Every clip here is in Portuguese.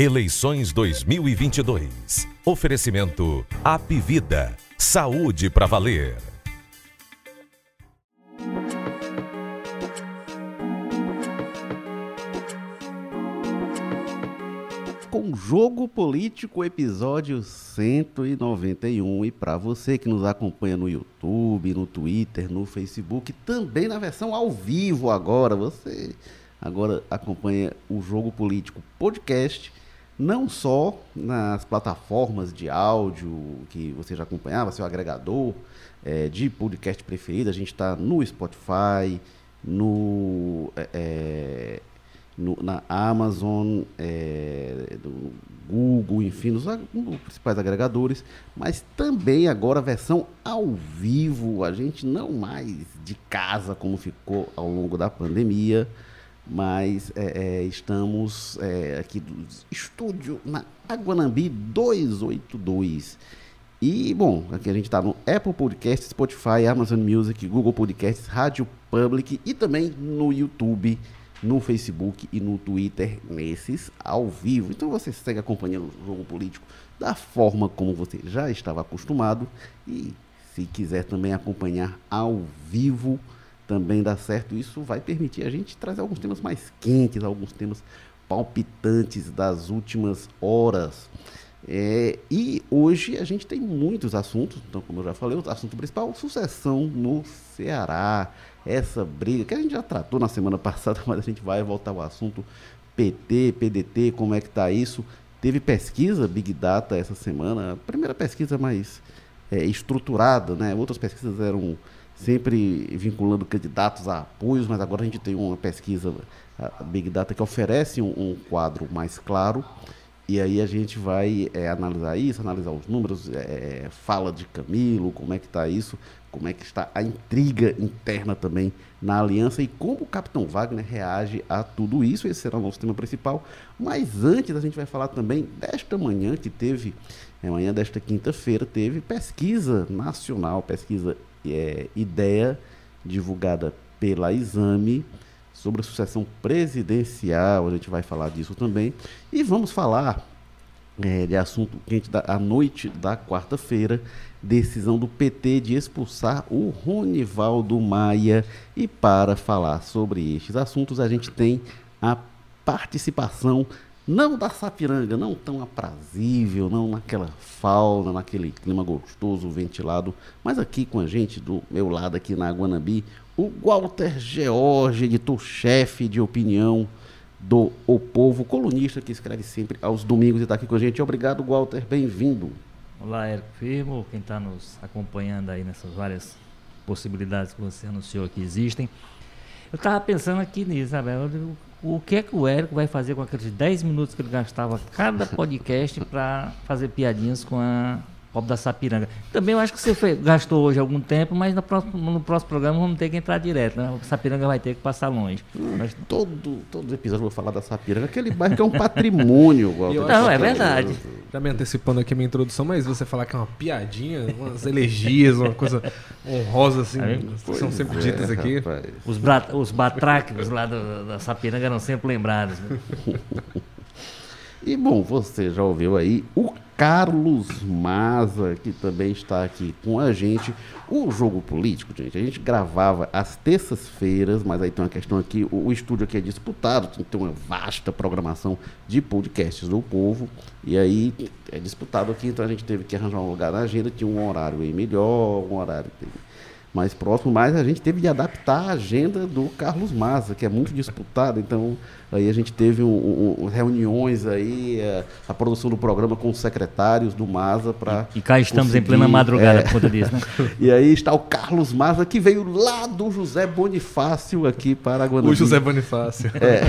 Eleições 2022. Oferecimento Apivida. Saúde para valer. com Jogo Político, episódio 191. E para você que nos acompanha no YouTube, no Twitter, no Facebook, também na versão ao vivo agora, você agora acompanha o Jogo Político Podcast, não só nas plataformas de áudio que você já acompanhava, seu agregador é, de podcast preferido, a gente está no Spotify, no é, no, na Amazon, é, no Google, enfim, nos, nos, principais agregadores, mas também agora a versão ao vivo, a gente não mais de casa como ficou ao longo da pandemia, mas é, é, estamos é, aqui do estúdio na Aguanambi 282. E, bom, aqui a gente está no Apple Podcasts, Spotify, Amazon Music, Google Podcasts, Rádio Public e também no YouTube no Facebook e no Twitter, nesses ao vivo. Então você segue acompanhando o jogo político da forma como você já estava acostumado. E se quiser também acompanhar ao vivo, também dá certo. Isso vai permitir a gente trazer alguns temas mais quentes, alguns temas palpitantes das últimas horas. É, e hoje a gente tem muitos assuntos, então, como eu já falei, o assunto principal, sucessão no Ceará essa briga, que a gente já tratou na semana passada, mas a gente vai voltar ao assunto PT, PDT, como é que está isso. Teve pesquisa Big Data essa semana, a primeira pesquisa mais é, estruturada, né? Outras pesquisas eram sempre vinculando candidatos a apoios, mas agora a gente tem uma pesquisa Big Data que oferece um, um quadro mais claro. E aí a gente vai é, analisar isso, analisar os números, é, fala de Camilo, como é que está isso, como é que está a intriga interna também na aliança e como o Capitão Wagner reage a tudo isso. Esse será o nosso tema principal. Mas antes a gente vai falar também desta manhã que teve, é, manhã desta quinta-feira, teve pesquisa nacional, pesquisa é, ideia divulgada pela Exame sobre a sucessão presidencial. A gente vai falar disso também. E vamos falar é, de assunto quente da noite da quarta-feira, decisão do PT de expulsar o Ronivaldo Maia. E para falar sobre estes assuntos, a gente tem a participação não da Sapiranga, não tão aprazível, não naquela fauna, naquele clima gostoso, ventilado, mas aqui com a gente, do meu lado aqui na Guanabi, o Walter George, editor-chefe de opinião do O Povo, colunista que escreve sempre aos domingos e está aqui com a gente. Obrigado, Walter, bem-vindo. Olá, Érico Firmo, quem está nos acompanhando aí nessas várias possibilidades que você anunciou que existem. Eu estava pensando aqui nisso, sabe? O que é que o Érico vai fazer com aqueles 10 minutos que ele gastava cada podcast para fazer piadinhas com a Copo da Sapiranga. Também eu acho que você foi, gastou hoje algum tempo, mas no próximo, no próximo programa vamos ter que entrar direto, né? O Sapiranga vai ter que passar longe. Hum, mas todo, todo episódio eu vou falar da Sapiranga, aquele bairro que é um patrimônio. Não, é verdade. Já me antecipando aqui a minha introdução, mas você falar que é uma piadinha, umas elegias, uma coisa honrosa assim, são sempre é, ditas aqui. Rapaz. Os, os batraques lá do, da Sapiranga eram sempre lembrados. Né? e bom, você já ouviu aí o Carlos Maza, que também está aqui com a gente. O jogo político, gente, a gente gravava às terças-feiras, mas aí tem uma questão aqui: o, o, estúdio aqui é disputado, tem que uma vasta programação de podcasts do povo, e aí é disputado aqui, então a gente teve que arranjar um lugar na agenda, tinha um horário aí melhor, um horário mais próximo, mas a gente teve de adaptar a agenda do Carlos Maza, que é muito disputado, então aí a gente teve um, um, reuniões aí, a, é, a, produção do programa com os secretários do Maza para E, e, cá estamos em plena madrugada é, por conta disso, né? e aí está o Carlos Maza, que veio lá do José Bonifácio aqui para Guanabara. O José Bonifácio. É,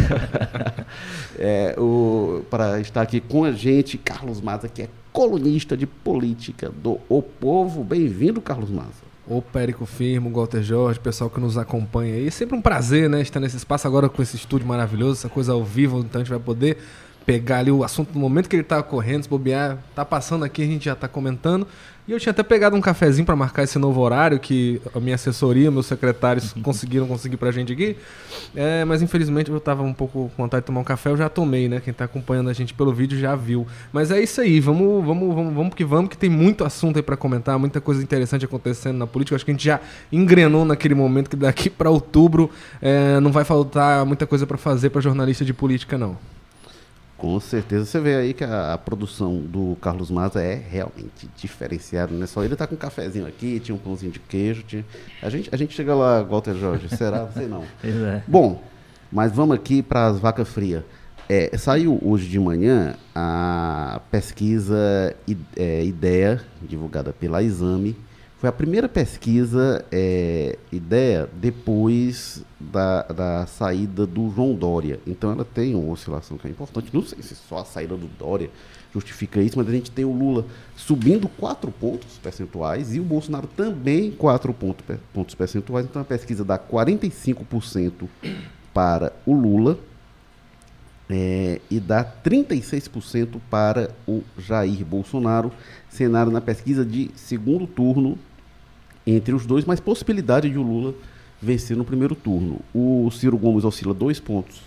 é o, para estar aqui com a gente, Carlos Maza, que é colunista de política do O Povo. Bem-vindo, Carlos Maza. O Périco Firmo, Walter Jorge, pessoal que nos acompanha aí. Sempre um prazer, né, estar nesse espaço agora com esse estúdio maravilhoso, essa coisa ao vivo, então a gente vai poder pegar ali o assunto no momento que ele tá correndo, se bobear, tá passando aqui, a gente já tá comentando. E eu tinha até pegado um cafezinho para marcar esse novo horário que a minha assessoria, meus secretários conseguiram conseguir pra gente aqui. É, mas infelizmente eu tava um pouco com vontade de tomar um café, eu já tomei, né? Quem tá acompanhando a gente pelo vídeo já viu. Mas é isso aí, vamos, vamos, vamos, vamos que vamos, que tem muito assunto aí para comentar, muita coisa interessante acontecendo na política. acho que a gente já engrenou naquele momento que daqui para outubro é, não vai faltar muita coisa para fazer para jornalista de política, não. Com certeza. Você vê aí que a, a, produção do Carlos Maza é realmente diferenciada, né? Só ele tá com um cafezinho aqui, tinha um pãozinho de queijo. Tinha... A, gente, a gente chega lá, Walter Jorge, será? Sei não. É. Bom, mas vamos aqui para as vacas frias. É, saiu hoje de manhã a pesquisa é, Ideia, divulgada pela Exame, foi a primeira pesquisa é, ideia depois da, da saída do João Dória. Então ela tem uma oscilação que é importante. Não sei se só a saída do Dória justifica isso, mas a gente tem o Lula subindo 4 pontos percentuais e o Bolsonaro também 4 pontos, pontos percentuais. Então a pesquisa dá 45% para o Lula é, e dá 36% para o Jair Bolsonaro. Cenário na pesquisa de segundo turno entre os dois, mas possibilidade de o Lula vencer no primeiro turno. O Ciro Gomes oscila dois pontos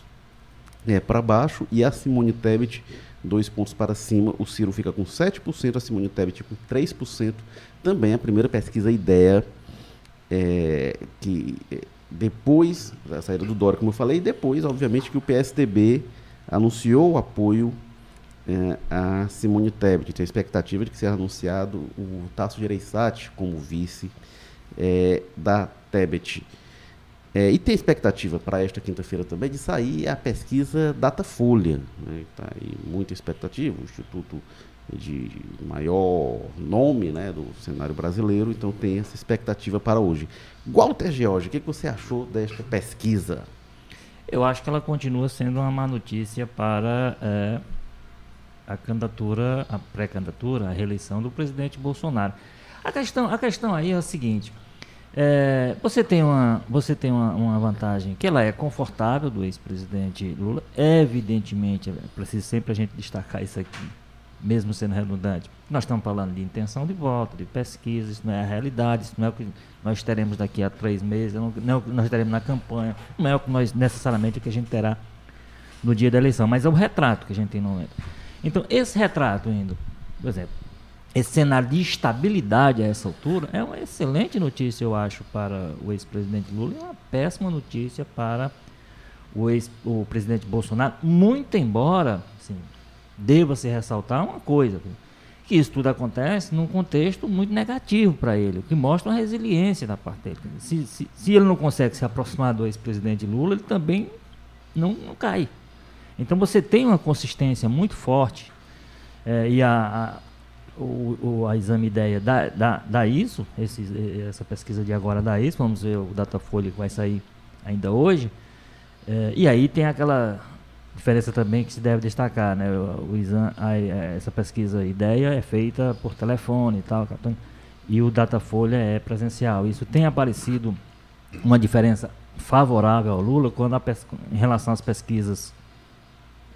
é, para baixo e a Simone Tebet dois pontos para cima. O Ciro fica com 7%, a Simone Tebet com 3%. Também a primeira pesquisa ideia é, que é, depois da saída do Dória, como eu falei, e depois, obviamente, que o PSDB anunciou o apoio é, a Simone Tebet. Tem a expectativa de que seja anunciado o Tasso Gereissati como vice é, da Tebet. É, e tem expectativa para esta quinta-feira também de sair a pesquisa Datafolha. Né? Tá aí muita expectativa, o Instituto de maior nome né, do cenário brasileiro, então tem essa expectativa para hoje. Walter George, o que, que você achou desta pesquisa? Eu acho que ela continua sendo uma má notícia para é, a candidatura, a pré-candidatura, a reeleição do presidente Bolsonaro. A questão, a questão aí é a seguinte: é, você tem, uma, você tem uma, uma, vantagem que ela é confortável do ex-presidente Lula. Evidentemente, é preciso sempre a gente destacar isso aqui, mesmo sendo redundante. Nós estamos falando de intenção de voto, de pesquisa, isso não é a realidade, isso não é o que nós teremos daqui a três meses, não, não é o que nós teremos na campanha, não é o que nós necessariamente o que a gente terá no dia da eleição, mas é o retrato que a gente tem no momento. Então, esse retrato indo, por exemplo, esse cenário de estabilidade a essa altura é uma excelente notícia, eu acho, para o ex-presidente Lula e uma péssima notícia para o, ex, o presidente Bolsonaro, muito embora, assim, deva se ressaltar uma coisa, que isso tudo acontece num contexto muito negativo para ele, o que mostra uma resiliência da parte dele. Se, se, se ele não consegue se aproximar do ex-presidente Lula, ele também não, não cai. Então você tem uma consistência muito forte é, e a, a, o, o, a exame ideia dá, dá isso, esse, essa pesquisa de agora dá isso, vamos ver o Datafolha que vai sair ainda hoje. É, e aí tem aquela diferença também que se deve destacar, né? O, o a, essa pesquisa ideia é feita por telefone e tal, e o Datafolha é presencial. Isso tem aparecido uma diferença favorável ao Lula quando a, em relação às pesquisas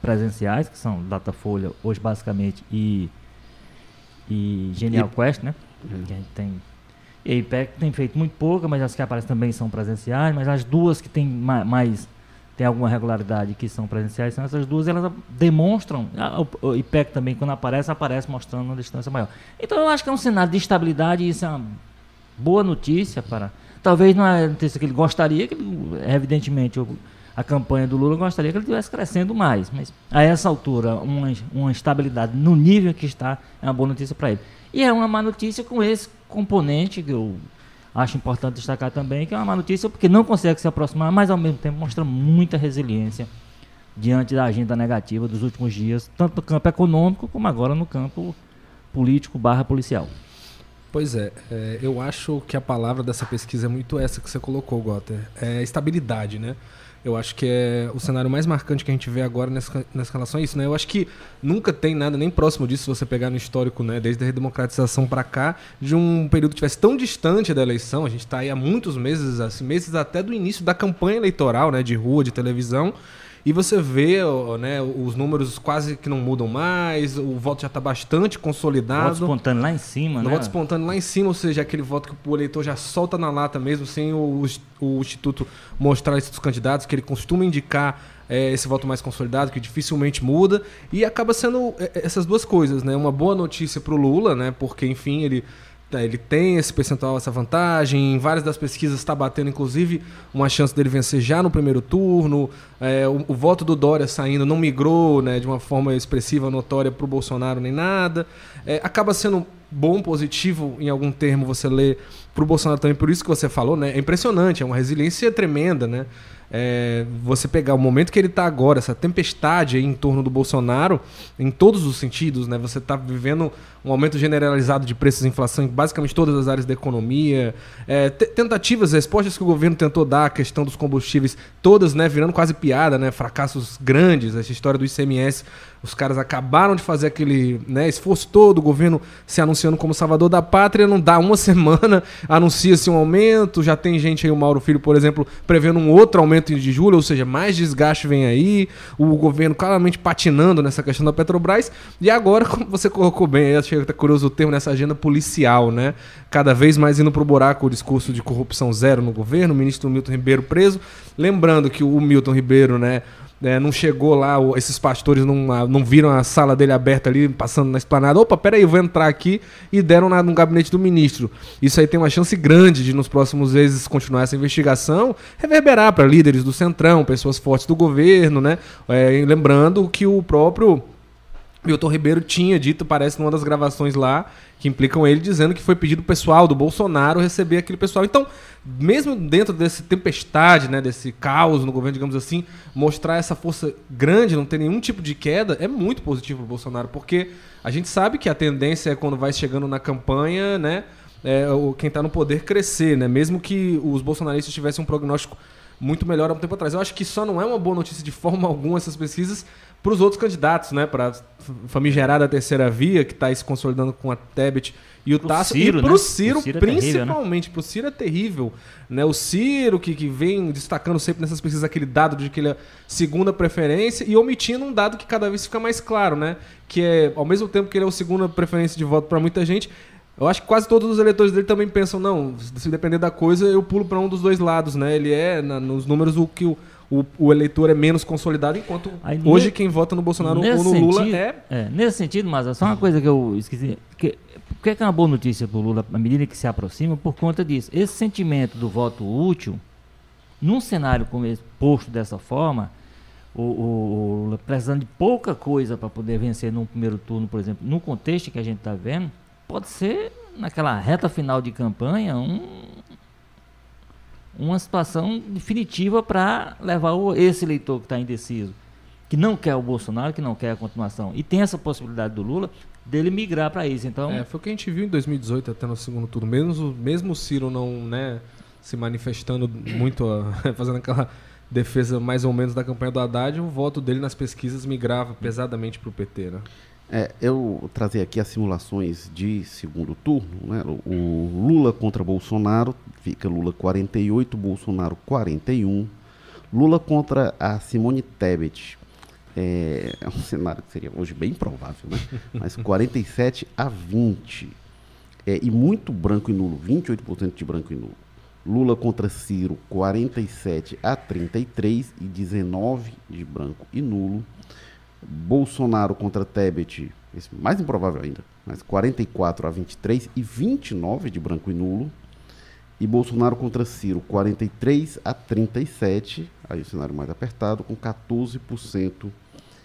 presenciais, que são Datafolha, hoje basicamente, e, e Genial e, Quest, né? Uhum. Que a gente tem. E a IPEC tem feito muito pouca, mas as que aparecem também são presenciais, mas as duas que tem mais tem alguma regularidade que são presenciais, são essas duas, elas demonstram, a, o IPEC também, quando aparece, aparece mostrando uma distância maior. Então eu acho que é um cenário de estabilidade e isso é uma boa notícia para. Talvez não é a notícia que ele gostaria, que evidentemente o a campanha do Lula, gostaria que ele estivesse crescendo mais. Mas a essa altura, uma, uma estabilidade no nível que está é uma boa notícia para ele. E é uma má notícia com esse componente que eu acho importante destacar também, que é uma má notícia porque não consegue se aproximar, mas ao mesmo tempo mostra muita resiliência diante da agenda negativa dos últimos dias, tanto no campo econômico como agora no campo político barra policial. Pois é, é, eu acho que a palavra dessa pesquisa é muito essa que você colocou, Gotter. É estabilidade, né? Eu acho que é o cenário mais marcante que a gente vê agora nessa, nessa relação a isso, né? Eu acho que nunca tem nada nem próximo disso, se você pegar no histórico, né, desde a redemocratização para cá, de um período que tivesse tão distante da eleição. A gente está aí há muitos meses, assim, meses até do início da campanha eleitoral, né, de rua, de televisão. E você vê né, os números quase que não mudam mais, o voto já está bastante consolidado. Voto espontâneo lá em cima, né? Voto espontâneo lá em cima, ou seja, aquele voto que o eleitor já solta na lata mesmo, sem o, o Instituto mostrar esses candidatos, que ele costuma indicar é, esse voto mais consolidado, que dificilmente muda. E acaba sendo é, essas duas coisas, né? Uma boa notícia para o Lula, né? Porque, enfim, ele ele tem esse percentual, essa vantagem. Em várias das pesquisas está batendo, inclusive, uma chance dele vencer já no primeiro turno. É, o, o, voto do Dória saindo não migrou né, de uma forma expressiva, notória para o Bolsonaro nem nada. É, acaba sendo bom, positivo, em algum termo você lê para o Bolsonaro também, por isso que você falou, né? É impressionante, é uma resiliência tremenda, né? É, você pegar o momento que ele está agora, essa tempestade em torno do Bolsonaro, em todos os sentidos, né? Você está vivendo um aumento generalizado de preços e inflação em basicamente todas as áreas da economia, é, tentativas, respostas que o governo tentou dar à questão dos combustíveis, todas, né, virando quase piada, né? Fracassos grandes, essa história do ICMS os caras acabaram de fazer aquele né, esforço todo, o governo se anunciando como salvador da pátria, não dá uma semana, anuncia-se um aumento, já tem gente aí, o Mauro Filho, por exemplo, prevendo um outro aumento de julho, ou seja, mais desgaste vem aí, o governo claramente patinando nessa questão da Petrobras, e agora, como você colocou bem, achei até curioso o termo nessa agenda policial, né? Cada vez mais indo pro buraco o discurso de corrupção zero no governo, o ministro Milton Ribeiro preso, lembrando que o Milton Ribeiro, né, é, não chegou lá, esses pastores não, não viram a sala dele aberta ali, passando na esplanada. Opa, peraí, vou entrar aqui e deram na, no gabinete do ministro. Isso aí tem uma chance grande de, nos próximos meses, continuar essa investigação, reverberar para líderes do Centrão, pessoas fortes do governo, né? É, lembrando que o próprio Milton Ribeiro tinha dito, parece, numa das gravações lá, que implicam ele dizendo que foi pedido pessoal do Bolsonaro receber aquele pessoal. Então, mesmo dentro desse tempestade, né, desse caos no governo, digamos assim, mostrar essa força grande, não ter nenhum tipo de queda, é muito positivo para o Bolsonaro, porque a gente sabe que a tendência é quando vai chegando na campanha, né, é, quem está no poder crescer, né, mesmo que os bolsonaristas tivessem um prognóstico muito melhor há um tempo atrás. Eu acho que só não é uma boa notícia de forma alguma essas pesquisas para os outros candidatos, né? Para a famigerada terceira via, que está se consolidando com a Tebet e o Tasso. Ciro, e para o né? Ciro, Ciro, principalmente. É para o Ciro é terrível. Né? O Ciro, que, que vem destacando sempre nessas pesquisas aquele dado de que ele é segunda preferência e omitindo um dado que cada vez fica mais claro, né? Que é, ao mesmo tempo que ele é o segunda preferência de voto para muita gente, eu acho que quase todos os eleitores dele também pensam, não, se depender da coisa, eu pulo para um dos dois lados, né? Ele é, na, nos números, o que o, o, o, eleitor é menos consolidado, enquanto Aí, hoje ne... quem vota no Bolsonaro ou no Lula sentido, é... é... Nesse sentido, mas é só uma coisa que eu esqueci. Que, por que é uma boa notícia para o Lula, à medida que se aproxima? Por conta disso. Esse sentimento do voto útil, num cenário como esse, posto dessa forma, o, o, Lula precisando de pouca coisa para poder vencer num primeiro turno, por exemplo, no contexto que a gente está vendo, pode ser, naquela reta final de campanha, um, uma situação definitiva para levar esse eleitor que está indeciso, que não quer o Bolsonaro, que não quer a continuação, e tem essa possibilidade do Lula dele migrar para isso. Então, é, foi o que a gente viu em 2018 até no segundo turno, mesmo mesmo o Ciro não, né, se manifestando muito, fazendo aquela defesa mais ou menos da campanha do Haddad, o voto dele nas pesquisas migrava pesadamente para o PT, né? É, eu trazer aqui as simulações de segundo turno. Né? O Lula contra Bolsonaro, fica Lula 48, Bolsonaro 41. Lula contra a Simone Tebet. É, é um cenário que seria hoje bem provável, né? mas 47 a 20. É, e muito branco e nulo, 28% de branco e nulo. Lula contra Ciro, 47 a 33 e 19 de branco e nulo. Bolsonaro contra Tebet, esse mais improvável ainda, mas 44 a 23 e 29 de branco e nulo. E Bolsonaro contra Ciro, 43 a 37, aí o cenário mais apertado, com 14%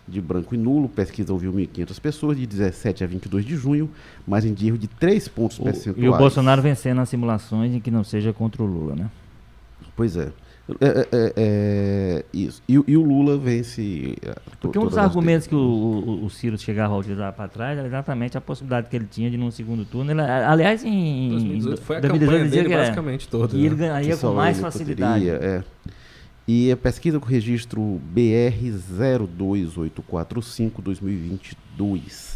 de branco e nulo. Pesquisa ouviu 1.500 pessoas, de 17 a 22 de junho, margem de erro de 3 pontos percentuais. E o Bolsonaro vencendo nas simulações em que não seja contra o Lula, né? Pois é. É, é, é, é, isso. E, e, o Lula vence. É, Porque um dos argumentos que o, o, o, Ciro chegava a utilizar para trás era exatamente a possibilidade que ele tinha de, num segundo turno. Ele, aliás, em. 2018 foi a 2018, campanha dele que basicamente toda. E ele né? ganharia com mais facilidade. Poderia, e a pesquisa com o registro BR 02845 2022.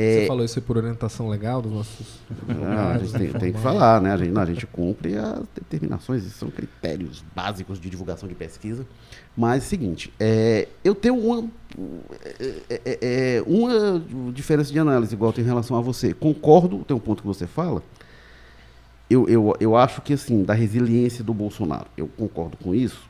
Você falou isso por orientação legal dos nossos. Ah, a gente tem, tem que falar, né? A gente, não, a gente cumpre as determinações, isso são critérios básicos de divulgação de pesquisa. Mas, seguinte, é, eu tenho uma, é, é, é, uma diferença de análise, igual em relação a você. Concordo, tem um ponto que você fala. Eu, eu, eu acho que, assim, da resiliência do Bolsonaro, eu concordo com isso.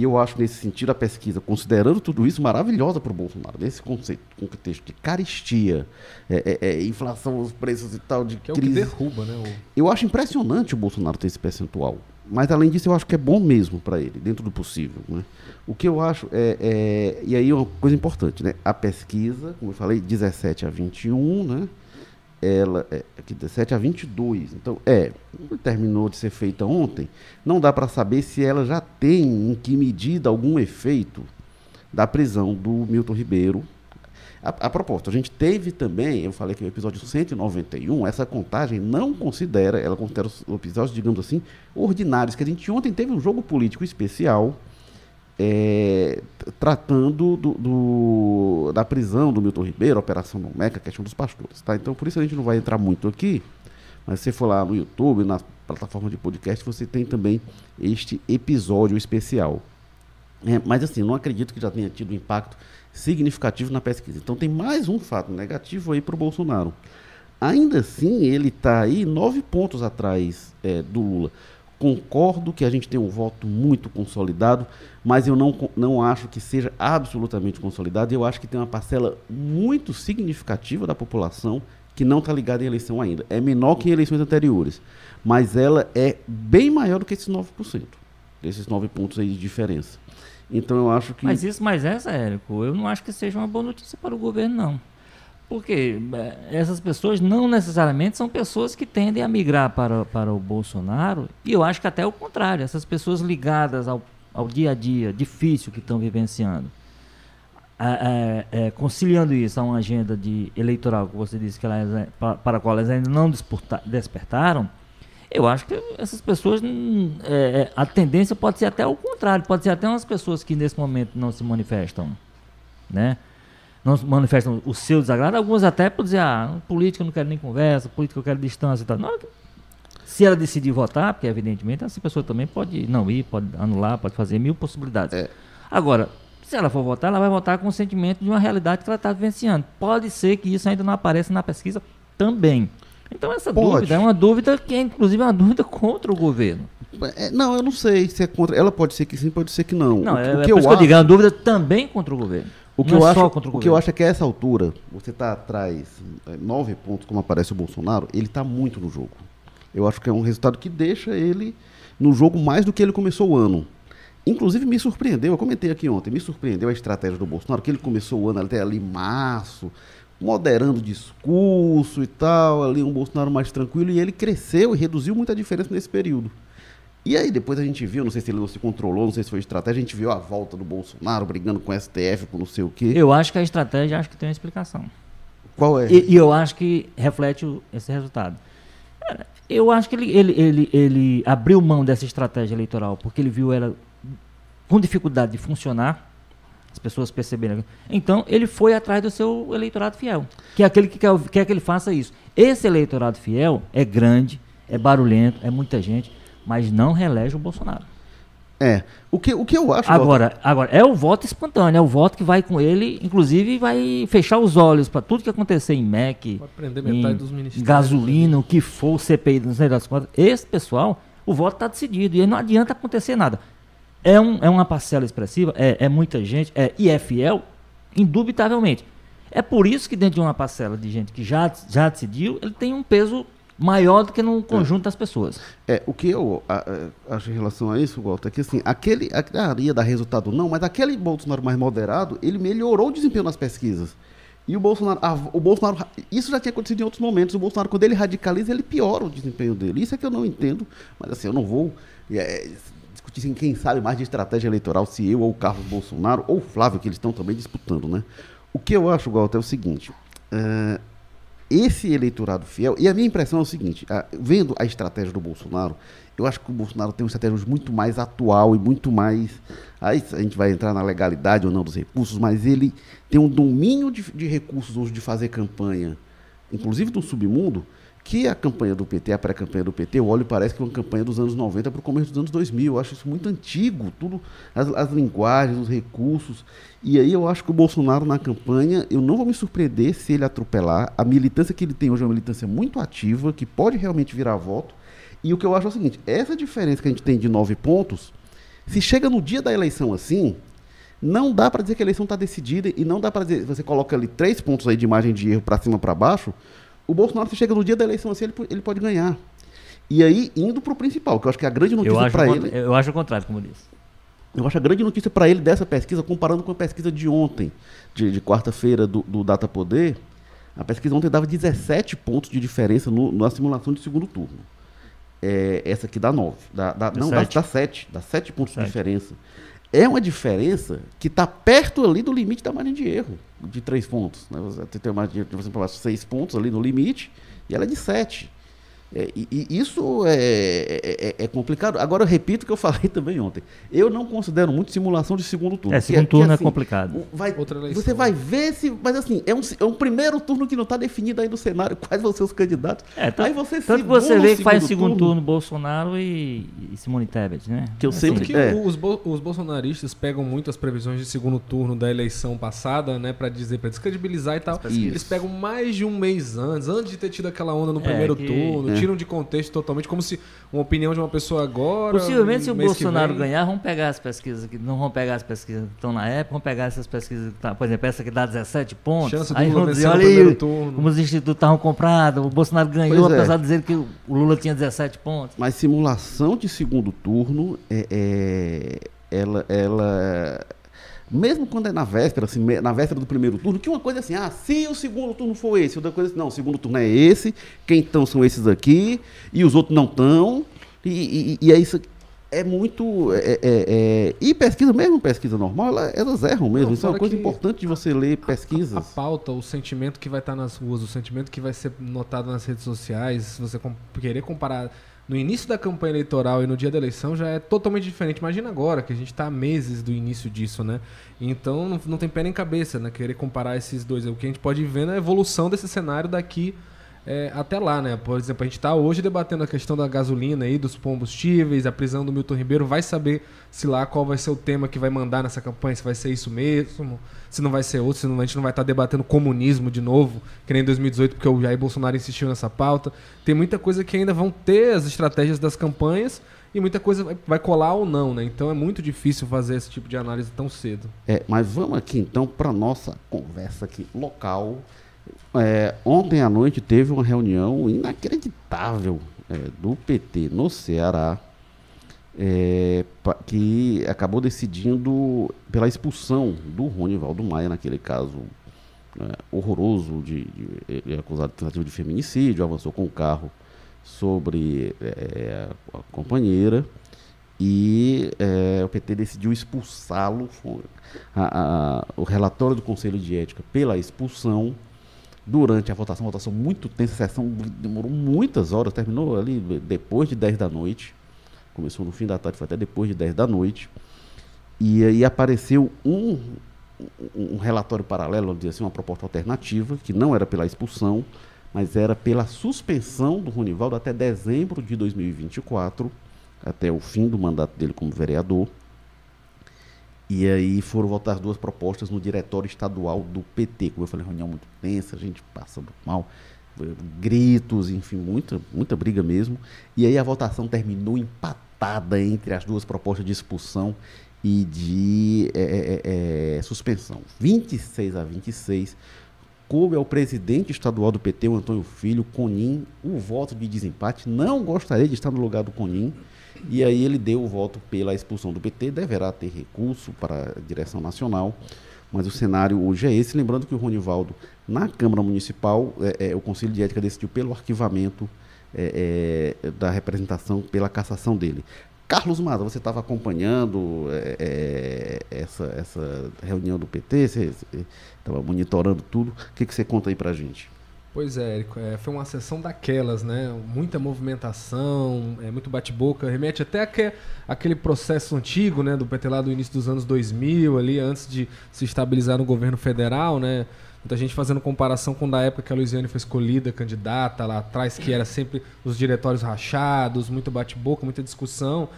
E eu acho, nesse sentido, a pesquisa, considerando tudo isso, maravilhosa para o Bolsonaro. Nesse conceito, com contexto de caristia, é, é, é, inflação, os preços e tal, de que crise. é o que derruba, né? O... Eu acho impressionante o Bolsonaro ter esse percentual. Mas, além disso, eu acho que é bom mesmo para ele, dentro do possível. Né? O que eu acho é, é, E aí, uma coisa importante, né? A pesquisa, como eu falei, 17 a 21, né? Ela é aqui 17 a 22. Então, é, terminou de ser feita ontem, não dá para saber se ela já tem em que medida algum efeito da prisão do Milton Ribeiro. A, a propósito, a gente teve também, eu falei que o episódio 191, essa contagem não considera, ela considera os episódios, digamos assim, ordinários, que a gente ontem teve um jogo político especial é, tratando do, do, da prisão do Milton Ribeiro, Operação Não Meca, a questão dos pastores. Tá? Então, por isso a gente não vai entrar muito aqui, mas se você for lá no YouTube, na plataforma de podcast, você tem também este episódio especial. É, mas assim, não acredito que já tenha tido impacto significativo na pesquisa. Então tem mais um fato negativo aí para o Bolsonaro. Ainda assim, ele está aí nove pontos atrás é, do Lula. Concordo que a gente tem um voto muito consolidado, mas eu não, não acho que seja absolutamente consolidado. Eu acho que tem uma parcela muito significativa da população que não está ligada em eleição ainda. É menor que em eleições anteriores, mas ela é bem maior do que esses 9%, esses 9 pontos aí de diferença. Então eu acho que. Mas isso, mas essa, Érico, eu não acho que seja uma boa notícia para o governo, não. Porque é, essas pessoas não necessariamente são pessoas que tendem a migrar para, para o Bolsonaro, e eu acho que até o contrário, essas pessoas ligadas ao, ao dia a dia difícil que estão vivenciando, é, é, conciliando isso a uma agenda de eleitoral que você disse que elas, para, a qual elas ainda não despertaram, eu acho que essas pessoas, hum, é, a tendência pode ser até o contrário, pode ser até umas pessoas que nesse momento não se manifestam, né? Não manifestam o seu desagrado, alguns até por dizer, ah, política eu não quero nem conversa, política eu quero distância e tal. Não, se ela decidir votar, porque evidentemente essa pessoa também pode não ir, pode anular, pode fazer mil possibilidades. É. Agora, se ela for votar, ela vai votar com o sentimento de uma realidade que ela está vivenciando. Pode ser que isso ainda não apareça na pesquisa também. Então essa pode. dúvida é uma dúvida que é inclusive uma dúvida contra o governo. É, não, eu não sei se é contra. Ela pode ser que sim, pode ser que não. Não, o, é, o que é eu, acho... que eu digo, é uma dúvida também contra o governo. O que, eu é acho, o, o que eu acho é que a essa altura, você está atrás é, nove pontos, como aparece o Bolsonaro, ele está muito no jogo. Eu acho que é um resultado que deixa ele no jogo mais do que ele começou o ano. Inclusive me surpreendeu, eu comentei aqui ontem, me surpreendeu a estratégia do Bolsonaro, que ele começou o ano até ali março, moderando o discurso e tal, ali um Bolsonaro mais tranquilo, e ele cresceu e reduziu muita diferença nesse período. E aí depois a gente viu, não sei se ele não se controlou, não sei se foi estratégia, a gente viu a volta do Bolsonaro brigando com o STF, com não sei o quê. Eu acho que a estratégia acho que tem uma explicação. Qual é? E, e eu acho que reflete o, esse resultado. Eu acho que ele, ele, ele, ele abriu mão dessa estratégia eleitoral porque ele viu ela com dificuldade de funcionar. As pessoas perceberam. Então, ele foi atrás do seu eleitorado fiel, que é aquele que quer, quer que ele faça isso. Esse eleitorado fiel é grande, é barulhento, é muita gente mas não reelege o Bolsonaro. É. O que, o que eu acho. Agora, agora, é o voto espontâneo, é o voto que vai com ele, inclusive vai fechar os olhos para tudo que acontecer em MEC, em gasolina, o que for, CPI, não sei das contas. Esse pessoal, o voto está decidido e não adianta acontecer nada. É, um, é uma parcela expressiva, é, é muita gente, é, e é fiel, indubitavelmente. É por isso que dentro de uma parcela de gente que já, já decidiu, ele tem um peso maior do que no conjunto é. das pessoas. É, o que eu acho em relação a isso, Walter, é que assim, aquele, a, ia dar resultado não, mas aquele Bolsonaro mais moderado, ele melhorou o desempenho nas pesquisas. E o Bolsonaro, a, o Bolsonaro, isso já tinha acontecido em outros momentos, o Bolsonaro, quando ele radicaliza, ele piora o desempenho dele. Isso é que eu não entendo, mas assim, eu não vou é, discutir assim, quem sabe mais de estratégia eleitoral, se eu ou o Carlos Bolsonaro, ou o Flávio, que eles estão também disputando, né? O que eu acho, Walter, é o seguinte, é, esse eleitorado fiel, e a minha impressão é o seguinte, a, vendo a estratégia do Bolsonaro, eu acho que o Bolsonaro tem uma estratégia muito mais atual e muito mais. Aí a gente vai entrar na legalidade ou não dos recursos, mas ele tem um domínio de, de recursos hoje de fazer campanha inclusive do submundo, que a campanha do PT, a pré-campanha do PT, olho e parece que é uma campanha dos anos 90 para o começo dos anos 2000. Eu acho isso muito antigo, tudo, as, as, linguagens, os recursos. E aí eu acho que o Bolsonaro na campanha, eu não vou me surpreender se ele atropelar. A militância que ele tem hoje é uma militância muito ativa, que pode realmente virar voto. E o que eu acho é o seguinte, essa diferença que a gente tem de nove pontos, se chega no dia da eleição assim, não dá para dizer que a eleição está decidida e não dá para dizer, você coloca ali três pontos aí de margem de erro para cima para baixo, o Bolsonaro, se chega no dia da eleição assim, ele, ele pode ganhar. E aí, indo para o principal, que eu acho que a grande notícia para ele. Eu acho o contrário, como disse. Eu acho a grande notícia para ele dessa pesquisa, comparando com a pesquisa de ontem, de, de quarta-feira do, do Data Poder, a pesquisa ontem dava 17 pontos de diferença no, na simulação de segundo turno. É, essa aqui dá 9. Dá, dá, não, dá, dá 7. Dá 7 pontos 7. de diferença. É uma diferença que está perto ali do limite da margem de erro de três pontos. Né? Você tem uma de você falar seis pontos ali no limite e ela é de sete. É, e, e, isso é, é, é, é, complicado. Agora, eu repito o que eu falei também ontem. Eu não considero muito simulação de segundo turno. É, segundo turno que, é assim, é complicado. Vai, você vai ver se. Mas assim, é um, é um primeiro turno que não está definido aí no cenário quais vão ser os candidatos. É, tanto, aí você tanto que você vê que faz segundo turno, turno Bolsonaro e, e, Simone Tebet, né? Que eu sempre. que é. os, os bolsonaristas pegam muito as previsões de segundo turno da eleição passada, né? Para dizer, para descredibilizar e tal. Eles pegam mais de um mês antes, antes de ter tido aquela onda no primeiro que... turno tiram de contexto totalmente, como se uma opinião de uma pessoa agora. Possivelmente, se o Bolsonaro ganhar, vamos pegar as pesquisas que não vão pegar as pesquisas que estão na época, vamos pegar essas pesquisas que tá, por exemplo, essa que dá 17 pontos. Chance aí vamos dizer, olha aí, turno. como os institutos estavam comprados, o Bolsonaro ganhou, pois é. apesar é. de dizer que o Lula tinha 17 pontos. Mas simulação de segundo turno é, é ela, ela mesmo quando é na véspera, assim, na véspera do primeiro turno, que uma coisa assim, ah, se o segundo turno for esse, outra coisa assim, não, o segundo turno é esse, quem estão são esses aqui, e os outros não estão, e, e, e, é isso, é muito, é, é, é, e pesquisa, mesmo pesquisa normal, ela, elas erram mesmo, não, isso é uma coisa importante de você ler pesquisas. A, a, pauta, o sentimento que vai estar nas ruas, o sentimento que vai ser notado nas redes sociais, você com, querer comparar no início da campanha eleitoral e no dia da eleição já é totalmente diferente. Imagina agora, que a gente está há meses do início disso, né? Então não, não tem pé nem cabeça, né? Querer comparar esses dois. O que a gente pode ver é a evolução desse cenário daqui é, até lá, né? Por exemplo, a gente está hoje debatendo a questão da gasolina aí, dos combustíveis, a prisão do Milton Ribeiro. Vai saber se lá qual vai ser o tema que vai mandar nessa campanha, se vai ser isso mesmo, se não vai ser outro, se não, a gente não vai estar tá debatendo comunismo de novo, que nem em 2018, porque o Jair Bolsonaro insistiu nessa pauta. Tem muita coisa que ainda vão ter as estratégias das campanhas e muita coisa vai, colar ou não, né? Então é muito difícil fazer esse tipo de análise tão cedo. É, mas vamos aqui então para nossa conversa aqui local. É, ontem à noite teve uma reunião inacreditável é, do PT no Ceará, é, que acabou decidindo pela expulsão do Ronivaldo Maia, naquele caso né, horroroso, de, de, ele é acusado de tentativa de feminicídio, avançou com o carro sobre é, a companheira e é, o PT decidiu expulsá-lo. O relatório do Conselho de Ética pela expulsão durante a votação, votação muito tensa, a sessão demorou muitas horas, terminou ali depois de 10 da noite, começou no fim da tarde, foi até depois de 10 da noite, e aí apareceu um, um relatório paralelo, vamos dizer assim, uma proposta alternativa, que não era pela expulsão, mas era pela suspensão do Ronivaldo até dezembro de 2024, até o fim do mandato dele como vereador, e aí foram votar duas propostas no diretório estadual do PT. Como eu falei, reunião muito tensa, gente passando mal, gritos, enfim, muita, muita briga mesmo. E aí a votação terminou empatada entre as duas propostas de expulsão e de é, é, é suspensão. 26 a 26. Coube ao presidente estadual do PT, o Antônio Filho, Conin, o voto de desempate. Não gostaria de estar no lugar do Conin. E aí ele deu o voto pela expulsão do PT, deverá ter recurso para a direção nacional, mas o cenário hoje é esse. Lembrando que o Ronivaldo, na Câmara Municipal, é, é, o Conselho de Ética decidiu pelo arquivamento é, é da representação, pela cassação dele. Carlos Mata, você estava acompanhando é, é, essa, essa reunião do PT, você estava monitorando tudo. O que, que você conta aí para a gente? Pois é, Érico, é, foi uma sessão daquelas, né? Muita movimentação, é, muito bate-boca, remete até a aquele processo antigo, né, do PT lá do início dos anos 2000, ali, antes de se estabilizar no governo federal, né? Muita gente fazendo comparação com da época que a Luiziane foi escolhida candidata lá atrás, que era sempre os diretórios rachados, muito bate-boca, muita discussão.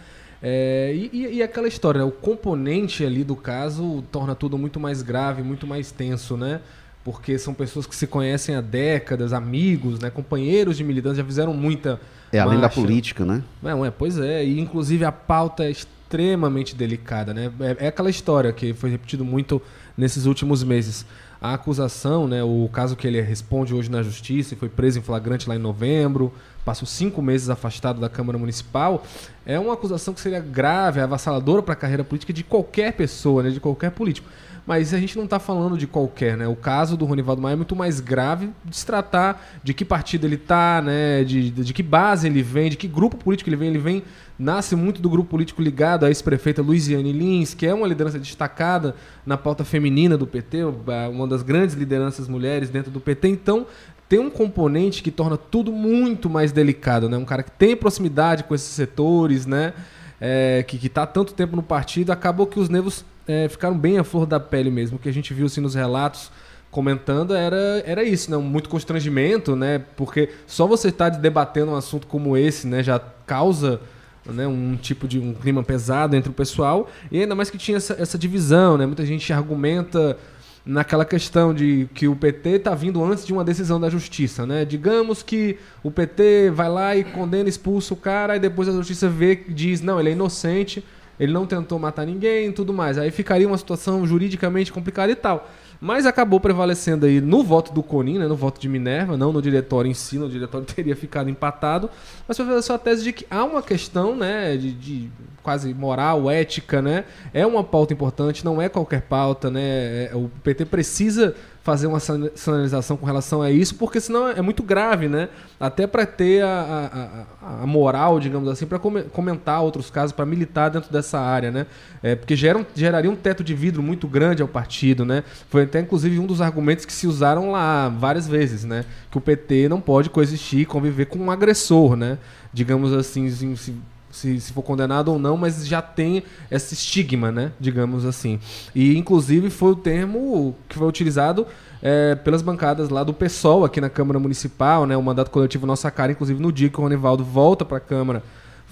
É, e, e, aquela história, né? o componente ali do caso torna tudo muito mais grave, muito mais tenso, né? Porque são pessoas que se conhecem há décadas, amigos, né? companheiros de militância, já fizeram muita. É além da política, né? É, é, pois é, e inclusive a pauta é extremamente delicada, né? É, é aquela história que foi repetido muito nesses últimos meses. A acusação, né, o caso que ele responde hoje na justiça e foi preso em flagrante lá em novembro, passou cinco meses afastado da Câmara Municipal, é uma acusação que seria grave, avassaladora para a carreira política de qualquer pessoa, né, de qualquer político. Mas a gente não está falando de qualquer, né? O caso do Ronivaldo Maia é muito mais grave de se tratar de que partido ele está, né? De, de, de, que base ele vem, de que grupo político ele vem. Ele vem, nasce muito do grupo político ligado à ex-prefeita Luiziane Lins, que é uma liderança destacada na pauta feminina do PT, uma das grandes lideranças mulheres dentro do PT. Então, tem um componente que torna tudo muito mais delicado, né? Um cara que tem proximidade com esses setores, né? É, que está tanto tempo no partido, acabou que os nervos é, ficaram bem à flor da pele mesmo. O que a gente viu assim, nos relatos comentando era, era isso, né? Muito constrangimento, né? Porque só você estar tá debatendo um assunto como esse, né, já causa né, um tipo de um clima pesado entre o pessoal. E ainda mais que tinha essa, essa divisão, né? Muita gente argumenta naquela questão de que o PT está vindo antes de uma decisão da justiça, né? Digamos que o PT vai lá e condena, expulsa o cara, e depois a justiça vê diz, não, ele é inocente, ele não tentou matar ninguém e tudo mais. Aí ficaria uma situação juridicamente complicada e tal. Mas acabou prevalecendo aí no voto do Conin, né, no voto de Minerva, não no diretório em si, no diretório teria ficado empatado. Mas foi fazer a sua tese de que há uma questão né, de, de quase moral, ética, né? É uma pauta importante, não é qualquer pauta, né? É, o PT precisa fazer uma sinalização com relação a isso, porque senão é muito grave, né? Até para ter a, a, a, moral, digamos assim, para comentar outros casos, para militar dentro dessa área, né? É, porque gera, geraria um teto de vidro muito grande ao partido, né? Foi até, inclusive, um dos argumentos que se usaram lá várias vezes, né? Que o PT não pode coexistir e conviver com um agressor, né? Digamos assim, se, se, se, for condenado ou não, mas já tem esse estigma, né? Digamos assim. E inclusive foi o termo que foi utilizado é, pelas bancadas lá do PSOL aqui na Câmara Municipal, né? O mandato coletivo Nossa Cara, inclusive no dia que o Ronivaldo volta para a Câmara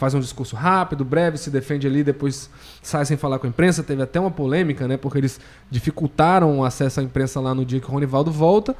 faz um discurso rápido, breve, se defende ali, depois sai sem falar com a imprensa. Teve até uma polêmica, né? Porque eles dificultaram o acesso à imprensa lá no dia que o Ronivaldo volta.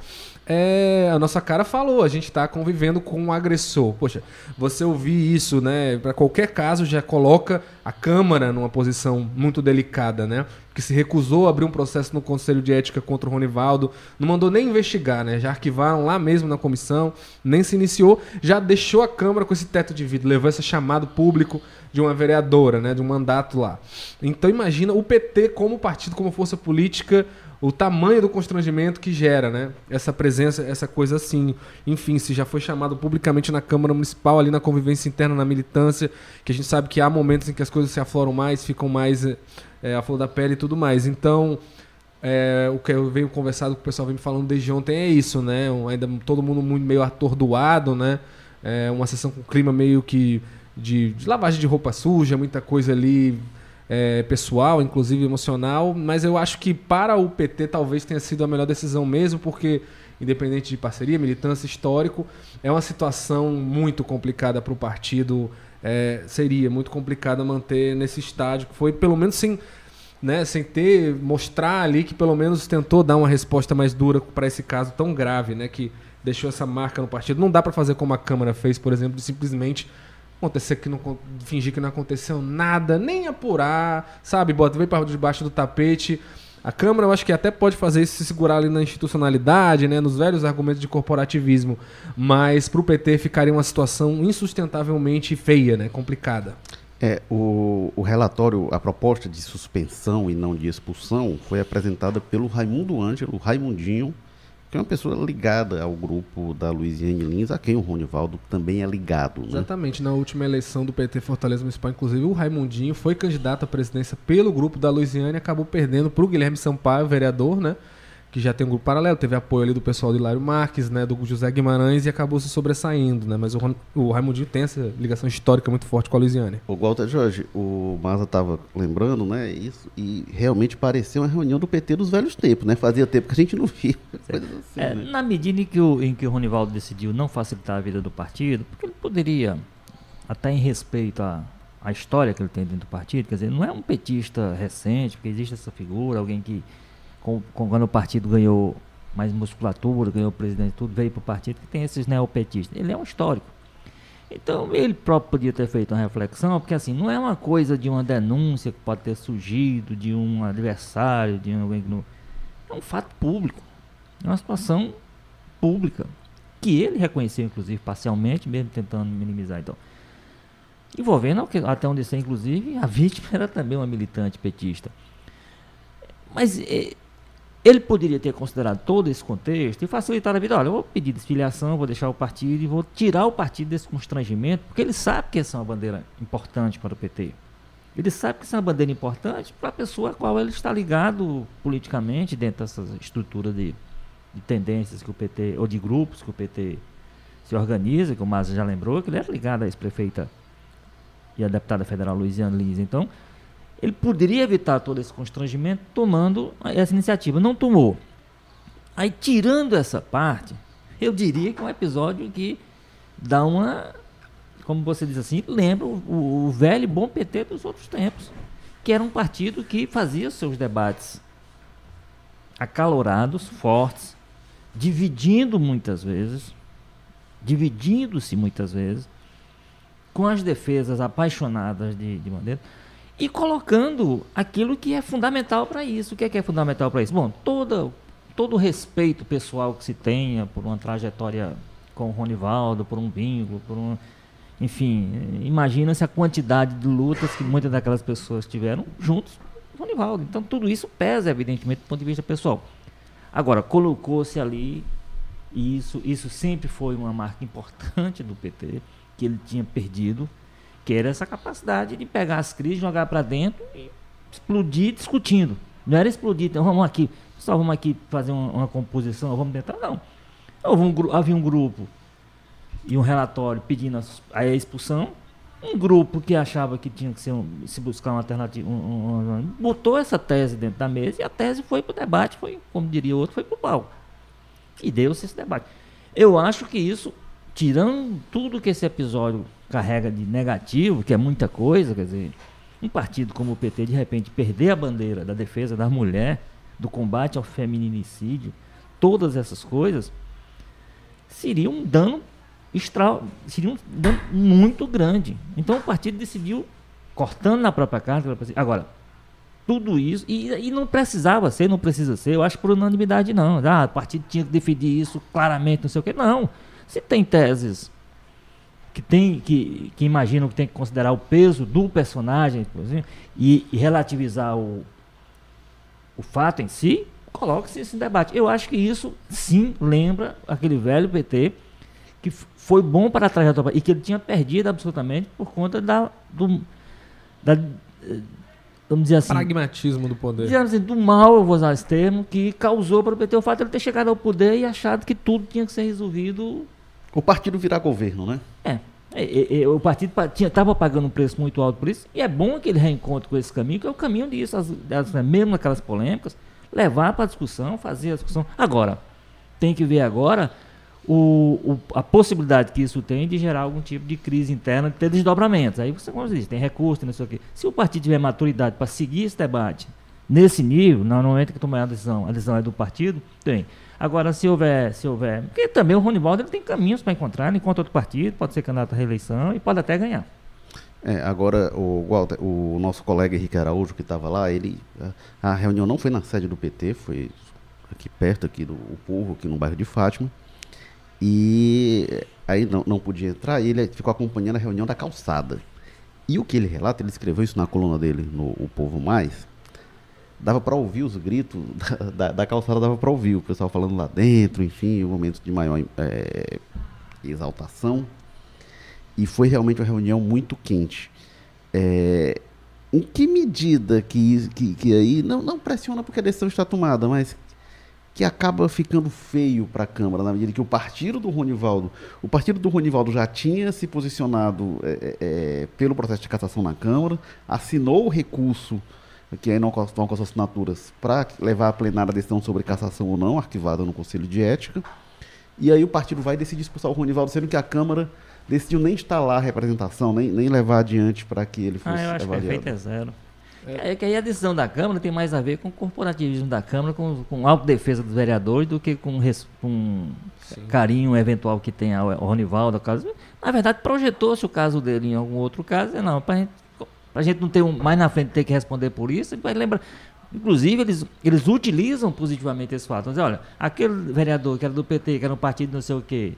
É, a nossa cara falou, a gente está convivendo com um agressor. Poxa, você ouvir isso, né? Para qualquer caso já coloca a Câmara numa posição muito delicada, né? Que se recusou a abrir um processo no Conselho de Ética contra o Ronivaldo, não mandou nem investigar, né? Já arquivaram lá mesmo na comissão, nem se iniciou, já deixou a Câmara com esse teto de vidro, levou esse chamado público de uma vereadora, né? De um mandato lá. Então imagina o PT como partido, como força política o tamanho do constrangimento que gera, né? Essa presença, essa coisa assim. Enfim, se já foi chamado publicamente na Câmara Municipal, ali na convivência interna, na militância, que a gente sabe que há momentos em que as coisas se afloram mais, ficam mais é, à flor da pele e tudo mais. Então, é, o que eu venho conversado com o pessoal vem me falando desde ontem é isso, né? Ainda todo mundo muito meio atordoado, né? É uma sessão com clima meio que de, de lavagem de roupa suja, muita coisa ali é, pessoal, inclusive emocional, mas eu acho que para o PT talvez tenha sido a melhor decisão mesmo, porque independente de parceria, militância, histórico, é uma situação muito complicada para o partido. É, seria muito complicado manter nesse estádio, que foi pelo menos sem, né, sem ter, mostrar ali que pelo menos tentou dar uma resposta mais dura para esse caso tão grave, né, que deixou essa marca no partido. Não dá para fazer como a Câmara fez, por exemplo, de simplesmente acontecer que não fingir que não aconteceu nada, nem apurar, sabe? Bota veio para debaixo do tapete. A Câmara, eu acho que até pode fazer isso se segurar ali na institucionalidade, né, nos velhos argumentos de corporativismo, mas para o PT ficaria uma situação insustentavelmente feia, né, complicada. É, o, o relatório, a proposta de suspensão e não de expulsão foi apresentada pelo Raimundo Ângelo, Raimundinho, que é uma pessoa ligada ao grupo da Luiziane Lins, a quem o Ronivaldo também é ligado. Né? Exatamente. Na última eleição do PT Fortaleza Municipal, inclusive, o Raimundinho foi candidato à presidência pelo grupo da Luiziane e acabou perdendo para o Guilherme Sampaio, vereador, né? Que já tem um grupo paralelo, teve apoio ali do pessoal do Hilário Marques, né, do José Guimarães e acabou se sobressaindo, né? Mas o, o Raimundinho tem essa ligação histórica muito forte com a Luisiânia. O Walter Jorge, o Maza estava lembrando, né, isso, e realmente pareceu uma reunião do PT dos velhos tempos, né? Fazia tempo que a gente não via coisas assim, É, né? na medida em que, o, em que o Ronivaldo decidiu não facilitar a vida do partido, porque ele poderia, até em respeito à, à história que ele tem dentro do partido, quer dizer, não é um petista recente, porque existe essa figura, alguém que, com, com- quando o partido ganhou mais musculatura, ganhou o presidente, tudo veio para o partido, que tem esses neopetistas. Ele é um histórico. Então ele próprio podia ter feito uma reflexão, porque assim, não é uma coisa de uma denúncia que pode ter surgido de um adversário, de alguém que não. É um fato público. É uma situação pública. Que ele reconheceu, inclusive, parcialmente, mesmo tentando minimizar. Então, envolvendo, até onde sei, inclusive, a vítima era também uma militante petista. Mas eh, ele poderia ter considerado todo esse contexto e facilitar a vida. Olha, eu vou pedir desfiliação, vou deixar o partido e vou tirar o partido desse constrangimento, porque ele sabe que essa é uma bandeira importante para o PT. Ele sabe que essa é uma bandeira importante para a pessoa a qual ele está ligado politicamente dentro dessas estruturas de, de tendências que o PT, ou de grupos que o PT se organiza, que o Márcio já lembrou, que ele era ligado à ex-prefeita e à deputada federal Luiziane Lins. Então, ele poderia evitar todo esse constrangimento tomando essa iniciativa. Não tomou. Aí, tirando essa parte, eu diria que é um episódio que dá uma. Como você diz assim, lembra o, o velho e bom PT dos outros tempos. Que era um partido que fazia seus debates acalorados, fortes, dividindo muitas vezes, dividindo-se muitas vezes, com as defesas apaixonadas de, de Bandeira e colocando aquilo que é fundamental para isso. O que é que é fundamental para isso? Bom, toda, todo o respeito pessoal que se tenha por uma trajetória com o Ronivaldo, por um vínculo, por um. Enfim, imagina-se a quantidade de lutas que muitas daquelas pessoas tiveram juntos com o Ronivaldo. Então, tudo isso pesa, evidentemente, do ponto de vista pessoal. Agora, colocou-se ali, e isso, isso sempre foi uma marca importante do PT, que ele tinha perdido, que era essa capacidade de pegar as crises, jogar para dentro e explodir discutindo. Não era explodir, então vamos aqui, só vamos aqui fazer uma, uma composição, vamos tentar, não. Houve um, havia um grupo e um relatório pedindo a, a expulsão, um grupo que achava que tinha que ser um- se buscar uma alternativa, um- um- botou essa tese dentro da mesa e a tese foi para o debate, foi, como diria outro, foi para o palco. E deu-se esse debate. Eu acho que isso, tirando tudo que esse episódio carrega de negativo, que é muita coisa, quer dizer, um partido como o PT, de repente, perder a bandeira da defesa da mulher, do combate ao feminicídio, todas essas coisas, seria um dano extra, seria um dano muito grande. Então o partido decidiu, cortando na própria carta, agora, tudo isso, e, e não precisava ser, não precisa ser, eu acho por unanimidade não. Ah, o partido tinha que definir isso claramente, não sei o quê. Não. Se tem teses que tem que, que imaginam que tem que considerar o peso do personagem exemplo, e, e relativizar o, o fato em si, coloque-se esse debate. Eu acho que isso sim lembra aquele velho PT que foi bom para a trajetória e que ele tinha perdido absolutamente por conta da, do, da vamos dizer assim, Pragmatismo do poder. digamos assim, do mal, eu vou usar esse termo, que causou para o PT o fato de ele ter chegado ao poder e achado que tudo tinha que ser resolvido O partido virar governo, né? é. É, é, é, o partido estava pagando um preço muito alto por isso, e é bom que ele reencontre com esse caminho, que é o caminho disso, as, as, né, mesmo naquelas polêmicas, levar para a discussão, fazer a discussão. Agora, tem que ver agora o, o- a possibilidade que isso tem de gerar algum tipo de crise interna, de ter desdobramentos. Aí você, como diz, tem recurso, tem não sei o quê. Se o partido tiver maturidade para seguir esse debate nesse nível, não entra que tomar a decisão, a decisão é do partido, tem. Agora, se houver, se houver. Porque também o Ronivaldo ele tem caminhos para encontrar, ele encontra outro partido, pode ser candidato à reeleição e pode até ganhar. É, agora, o, Walter, o nosso colega Henrique Araújo, que estava lá, ele. A, reunião não foi na sede do PT, foi aqui perto aqui do povo, aqui no bairro de Fátima. E aí não, não podia entrar, e ele ficou acompanhando a reunião da calçada. E o que ele relata, ele escreveu isso na coluna dele no O Povo Mais, dava para ouvir os gritos da, da, da calçada, dava para ouvir o pessoal falando lá dentro, enfim, momentos de maior eh, exaltação. E foi realmente uma reunião muito quente. É, em que medida que, que, que aí, não, não pressiona porque a decisão está tomada, mas que acaba ficando feio para a Câmara, na medida que o partido do Ronivaldo, o partido do Ronivaldo já tinha se posicionado é, é, pelo processo de cassação na Câmara, assinou o recurso que aí não estão com as assinaturas para levar a plenária a decisão sobre cassação ou não, arquivada no Conselho de Ética. E aí o partido vai decidir expulsar o Ronivaldo, sendo que a Câmara decidiu nem instalar a representação, nem, nem levar adiante para que ele fosse ah, eu acho avaliado. que efeito é zero. É. é que aí a decisão da Câmara tem mais a ver com o corporativismo da Câmara, com, com autodefesa dos vereadores, do que com, res, com carinho eventual que tem ao, ao Ronivaldo. Caso. Na verdade, projetou-se o caso dele em algum outro caso. Não, para gente, a gente não ter um, mais na frente ter que responder por isso, vai lembrar. Inclusive, eles, eles utilizam positivamente esse fato. Dizer, olha, aquele vereador que era do PT, que era um partido não sei o quê,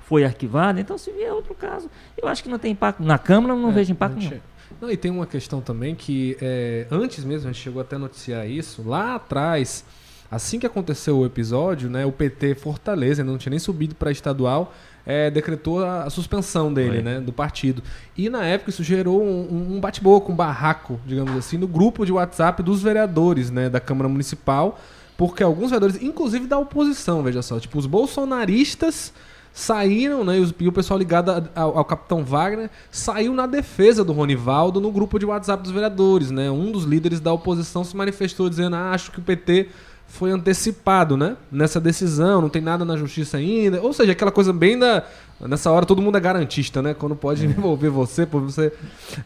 foi arquivado, então se vier outro caso, eu acho que não tem impacto. Na Câmara não é, vejo impacto não. não. E tem uma questão também que é, antes mesmo, a gente chegou até a noticiar isso, lá atrás, assim que aconteceu o episódio, né, o PT Fortaleza, ainda não tinha nem subido para estadual, é, decretou a, a, suspensão dele, né, do partido. E na época isso gerou um, um bate-boca, um barraco, digamos assim, no grupo de WhatsApp dos vereadores né, da Câmara Municipal, porque alguns vereadores, inclusive da oposição, veja só, tipo, os bolsonaristas saíram, né? E o pessoal ligado ao, ao, capitão Wagner saiu na defesa do Ronivaldo no grupo de WhatsApp dos vereadores, né? Um dos líderes da oposição se manifestou dizendo: ah, acho que o PT foi antecipado, né? Nessa decisão, não tem nada na justiça ainda. Ou seja, aquela coisa bem da. Nessa hora todo mundo é garantista, né? Quando pode é. envolver você, por você.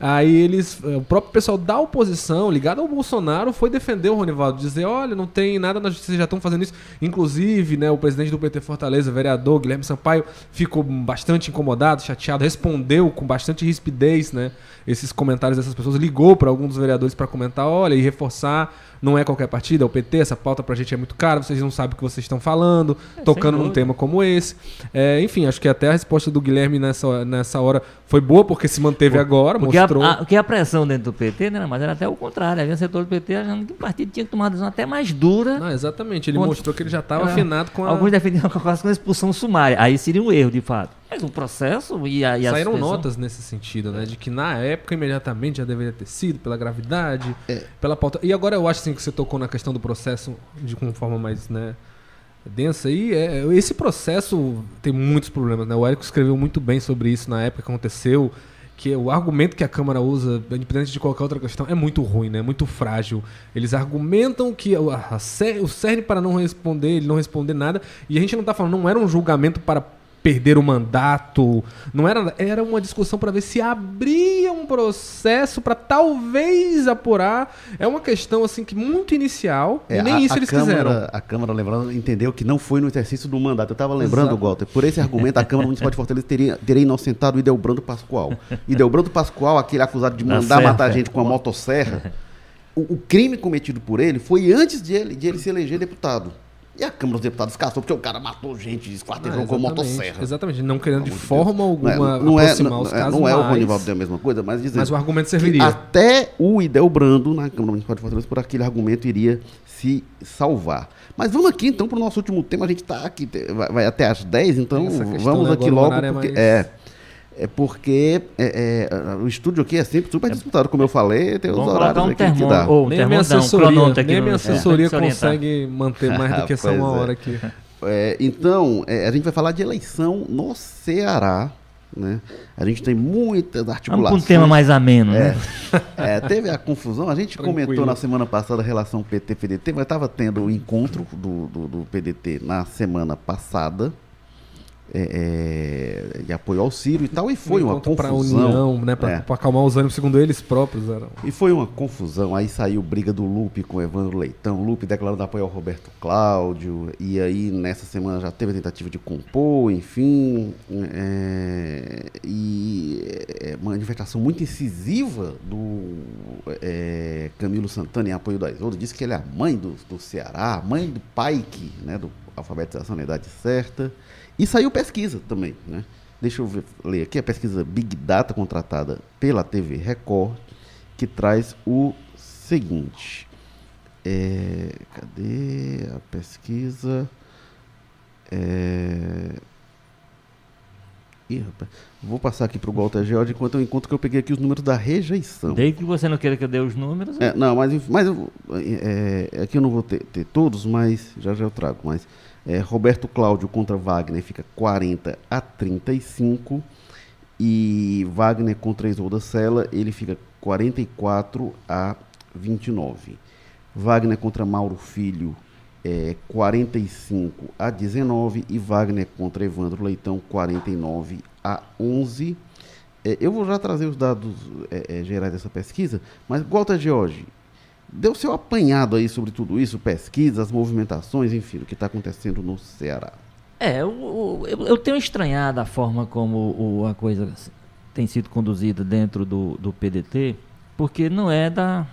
Aí eles. Eh, o próprio pessoal da oposição, ligado ao Bolsonaro, foi defender o Ronivaldo, dizer: olha, não tem nada na justiça, já estão fazendo isso. Inclusive, né, o presidente do PT Fortaleza, vereador Guilherme Sampaio, ficou bastante incomodado, chateado, respondeu com bastante rispidez, né? Esses comentários dessas pessoas, ligou para alguns dos vereadores para comentar, olha, e reforçar não é qualquer partida, é o PT, essa pauta pra gente é muito cara, vocês não sabem o que vocês estão falando, é, tocando num tema como esse. É, enfim, acho que até a resposta do Guilherme nessa, nessa hora foi boa, porque se manteve Por, agora, porque mostrou. A, a, que a pressão dentro do PT, né, mas era até o contrário, havia setor do PT achando que o partido tinha que tomar uma decisão até mais dura. Não, exatamente, ele contra... mostrou que ele já estava é, afinado com a... Alguns defendiam quase com a expulsão sumária, aí seria um erro, de fato. Mas o processo e a, e a Saíram notas nesse sentido, né? De que na época imediatamente já deveria ter sido, pela gravidade, é. pela pauta. E agora eu acho assim, que você tocou na questão do processo de uma forma mais, né? Densa aí, é, esse processo tem muitos problemas, né? O Érico escreveu muito bem sobre isso na época que aconteceu, que o argumento que a Câmara usa, independente de qualquer outra questão, é muito ruim, né? Muito frágil. Eles argumentam que a, a, o CERN para não responder, ele não responder nada, e a gente não está falando, não era um julgamento para perder o mandato. Não era, era uma discussão para ver se abria um processo para talvez apurar. É uma questão assim que muito inicial, é, e nem a, isso a eles Câmara, fizeram. A Câmara, lembrando, entendeu que não foi no exercício do mandato. Eu estava lembrando, Exato. Walter, por esse argumento a Câmara Municipal de Fortaleza teria, teria inocentado o Idelbrando Pascoal. Idelbrando Pascoal, aquele acusado de mandar matar gente com a motosserra, o, o crime cometido por ele foi antes de ele, de ele se eleger deputado. E a Câmara dos Deputados caçou porque o cara matou gente, esquartejou ah, com motosserra. Exatamente, não querendo de forma alguma não é, aproximar não é, os casos Não é o Ronivaldo da mesma coisa, mas dizendo... Mas o argumento serviria. Até o Idelbrando, na Câmara Municipal de Fortaleza, por aquele argumento iria se salvar. Mas vamos aqui então para o nosso último tema, a gente está aqui, vai, vai, até às 10, então vamos né, aqui logo, é porque... É, mais... é é porque é, é, o estúdio aqui é sempre super disputado, como eu falei, tem os Vamos horários um aqui termo, que dá. Ou, nem minha assessoria, um nem minha assessoria é. consegue manter mais do que essa uma hora aqui. É, então, é, a gente vai falar de eleição no Ceará. Né? A gente tem muitas articulações. Vamos um tema mais ameno, né? É, teve a confusão. A gente Tranquilo. comentou na semana passada a relação PT-PDT, mas estava tendo o encontro do, do, do PDT na semana passada é, é, de apoio ao Ciro e tal, e foi uma confusão. Para união, né, para é. acalmar os ânimos, segundo eles próprios. Eram. E foi uma confusão. Aí saiu briga do Lupe com o Evandro Leitão, Lupe declarando apoio ao Roberto Cláudio, e aí nessa semana já teve a tentativa de compor, enfim. É, e é, manifestação muito incisiva do é, Camilo Santana em apoio da Isolda, disse que ele é a mãe do, do Ceará, mãe do pai que, né, do alfabetização na idade certa. E saiu pesquisa também, né? Deixa eu ver, ler aqui a pesquisa Big Data contratada pela TV Record, que traz o seguinte. É, cadê a pesquisa? É, Ih, rapaz, vou passar aqui para o Walter George enquanto eu encontro que eu peguei aqui os números da rejeição. Desde que você não queira que eu dê os números. É, não, mas, mas eu- é, aqui eu não vou ter, ter todos, mas já já eu trago. Mas é, Roberto Cláudio contra Wagner fica 40 a 35 e Wagner contra Isolda Sela ele fica 44 a 29. Wagner contra Mauro Filho é 45 a 19 e Wagner contra Evandro Leitão 49 a 11. É, eu vou já trazer os dados é, é, gerais dessa pesquisa, mas Walter George, deu seu apanhado aí sobre tudo isso, pesquisas, movimentações, enfim, o que está acontecendo no Ceará. É, eu, eu, eu tenho estranhado a forma como o- a coisa tem sido conduzida dentro do, do PDT, porque não é da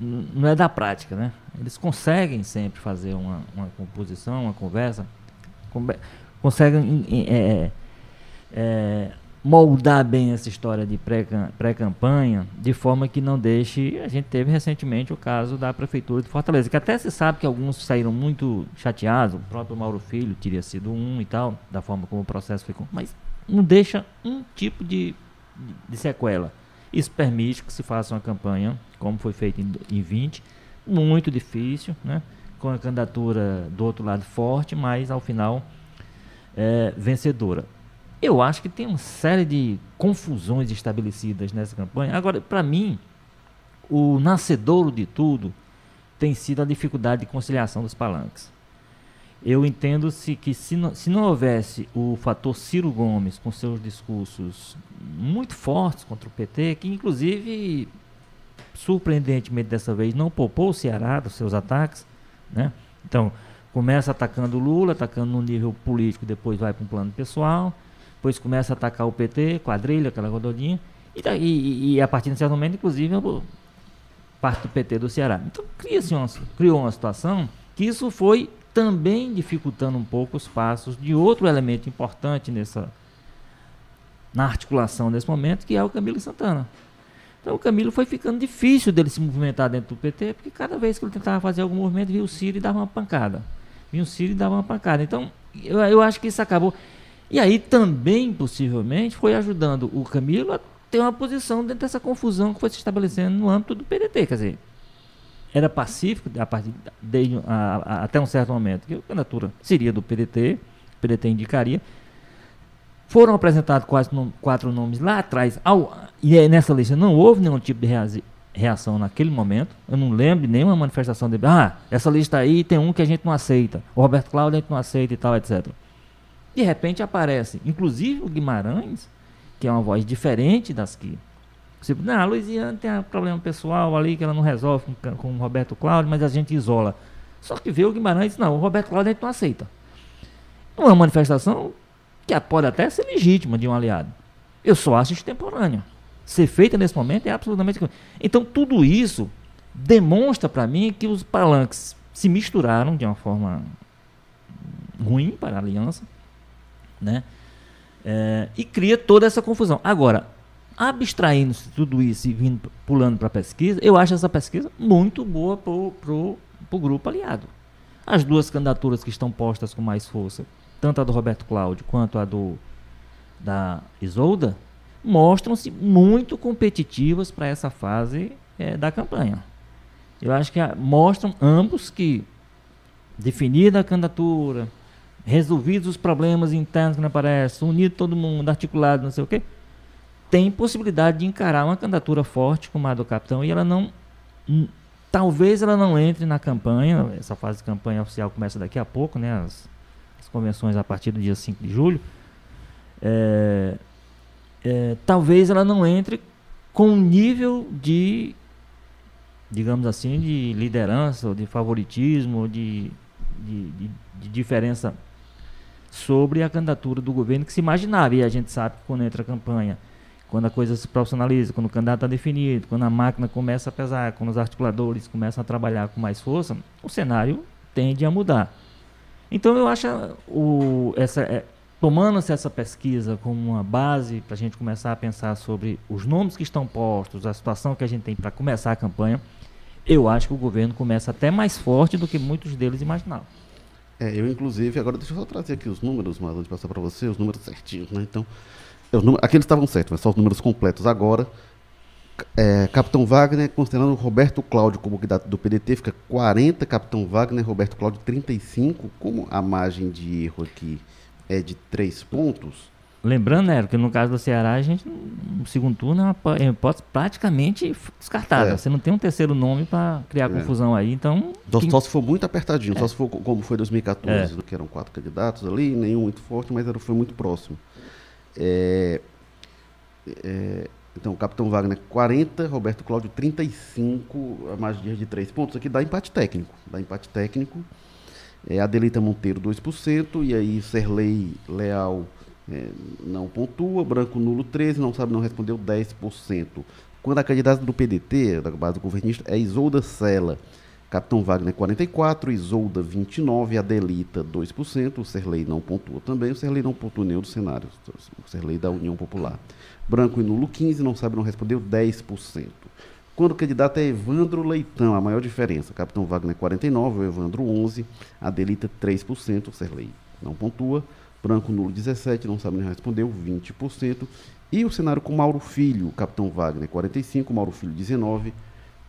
não é da prática, né? Eles conseguem sempre fazer uma, uma composição, uma conversa, conver- conseguem em- em- é, é, moldar bem essa história de pré-cam- pré-campanha, de forma que não deixe. A gente teve recentemente o caso da Prefeitura de Fortaleza, que até se sabe que alguns saíram muito chateados, o próprio Mauro Filho teria sido um e tal, da forma como o processo foi. com- Mas não deixa um tipo de, de- sequela. Isso permite que se faça uma campanha, como foi feito em, em 20, muito difícil, né? com a candidatura do outro lado forte, mas ao final é, vencedora. Eu acho que tem uma série de confusões estabelecidas nessa campanha. Agora, para mim, o nascedouro de tudo tem sido a dificuldade de conciliação dos palanques. Eu entendo se que se não, se não houvesse o fator Ciro Gomes com seus discursos muito fortes contra o PT, que inclusive surpreendentemente dessa vez não poupou o Ceará dos seus ataques, né? Então, começa atacando Lula, atacando no nível político, depois vai para um plano pessoal, depois começa a atacar o PT, quadrilha, aquela rododinha, e, e, e a partir de certo momento, inclusive, parte do PT do Ceará. Então, cria-se uma, criou uma situação que isso foi também dificultando um pouco os passos de outro elemento importante nessa na articulação desse momento, que é o Camilo Santana. Então o Camilo foi ficando difícil dele se movimentar dentro do PT, porque cada vez que ele tentava fazer algum movimento, via o Ciro e dava uma pancada. Vinha o Ciro e dava uma pancada. Então, eu, eu acho que isso acabou. E aí também, possivelmente, foi ajudando o Camilo a ter uma posição dentro dessa confusão que foi se estabelecendo no âmbito do PDT. Quer dizer, era pacífico a partir a- a- até um certo momento que a candidatura seria do PDT, o PDT indicaria. Foram apresentados quase nom- quatro nomes lá atrás, ao- e nessa lista não houve nenhum tipo de reação naquele momento. Eu não lembro nenhuma manifestação de ah, essa lista aí tem um que a gente não aceita, o Roberto Cláudio a gente não aceita e tal, etc. De repente aparece, inclusive o Guimarães, que é uma voz diferente das que Tipo, não, a Luiziane tem um problema pessoal ali que ela não resolve com, com o Roberto Cláudio, mas a gente isola. Só que vê o Guimarães não, o Roberto Cláudio a gente não aceita. Uma manifestação que pode até ser legítima de um aliado. Eu só acho extemporânea. Ser feita nesse momento é absolutamente. Então, tudo isso demonstra para mim que os palanques se misturaram de uma forma ruim para a aliança, né? É, e cria toda essa confusão. Agora, abstraindo-se tudo isso e vindo pulando para a pesquisa, eu acho essa pesquisa muito boa para o grupo aliado. As duas candidaturas que estão postas com mais força, tanto a do Roberto Cláudio quanto a do da Isolda, mostram-se muito competitivas para essa fase eh, da campanha. Eu acho que ah, mostram ambos que definida a candidatura, resolvidos os problemas internos que não aparecem, unido todo mundo, articulado, não sei o quê, tem possibilidade de encarar uma candidatura forte como a do capitão e ela não. hum, Talvez ela não entre na campanha, essa fase de campanha oficial começa daqui a pouco, né? As, as convenções a partir do dia 5 de julho. É, é, talvez ela não entre com um nível de, digamos assim, de liderança, ou de favoritismo, ou de, de, de, de diferença sobre a candidatura do governo que se imaginava. E a gente sabe que quando entra a campanha, quando a coisa se profissionaliza, quando o candidato está definido, quando a máquina começa a pesar, quando os articuladores começam a trabalhar com mais força, o cenário tende a mudar. Então eu acho o, essa, é, tomando-se essa pesquisa como uma base para a gente começar a pensar sobre os nomes que estão postos, a situação que a gente tem para começar a campanha, eu acho que o governo começa até mais forte do que muitos deles imaginavam. É, eu inclusive, agora deixa eu só trazer aqui os números, mas de passar para você, os números certinhos, né? Então, é, os números, aqueles estavam certos, mas só os números completos agora. É, Capitão Wagner, considerando Roberto Cláudio como candidato do PDT, fica 40, Capitão Wagner, Roberto Cláudio 35. Como a margem de erro aqui é de 3 pontos. Lembrando, né, que no caso do Ceará, a gente, no segundo turno, é uma é hipótese praticamente descartada. É. Você não tem um terceiro nome para criar confusão aí, então. Só, quem- só se for muito apertadinho, só se for co- como foi 2014, É. que eram quatro candidatos ali, nenhum muito forte, mas era, foi muito próximo. É, é, então, Capitão Wagner 40, Roberto Cláudio 35, a margem de erro de 3 pontos. Aqui dá empate técnico. Dá empate técnico. É, Adelita Monteiro 2%, e aí Serlei Leal é, não pontua, Branco Nulo 13, não sabe, não respondeu 10%. Quando a candidata do PDT, da base governista, é Isolda Sela, Capitão Wagner 44, Isolda 29, Adelita 2%, o Serlei não pontua também, o Serlei não pontua nenhum dos cenários, o Serlei da União Popular. Branco e Nulo 15, não sabe, não respondeu 10%. Quando o candidato é Evandro Leitão, a maior diferença, Capitão Wagner 49, o Evandro 11, Adelita 3%, o Serlei não pontua, Branco Nulo 17, não sabe nem respondeu, 20%. E o cenário com Mauro Filho, Capitão Wagner 45, Mauro Filho 19,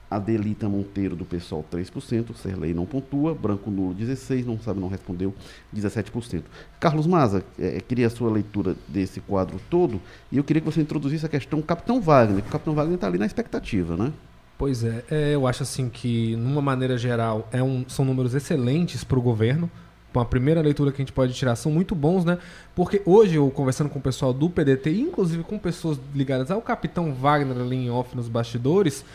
Adelita Monteiro do PSOL 3%, Serlei não pontua, Branco Nulo 16, não sabe, não respondeu 17%. Carlos Maza, eh, queria a sua leitura desse quadro todo e eu queria que você introduzisse a questão Capitão Wagner, que o Capitão Wagner está ali na expectativa, né? Pois é, é, eu acho assim que, numa maneira geral, é um- são números excelentes para o governo. Com a primeira leitura que a gente pode tirar, são muito bons, né? Porque hoje, eu conversando com o pessoal do PDT, inclusive com pessoas ligadas ao Capitão Wagner ali em off nos bastidores,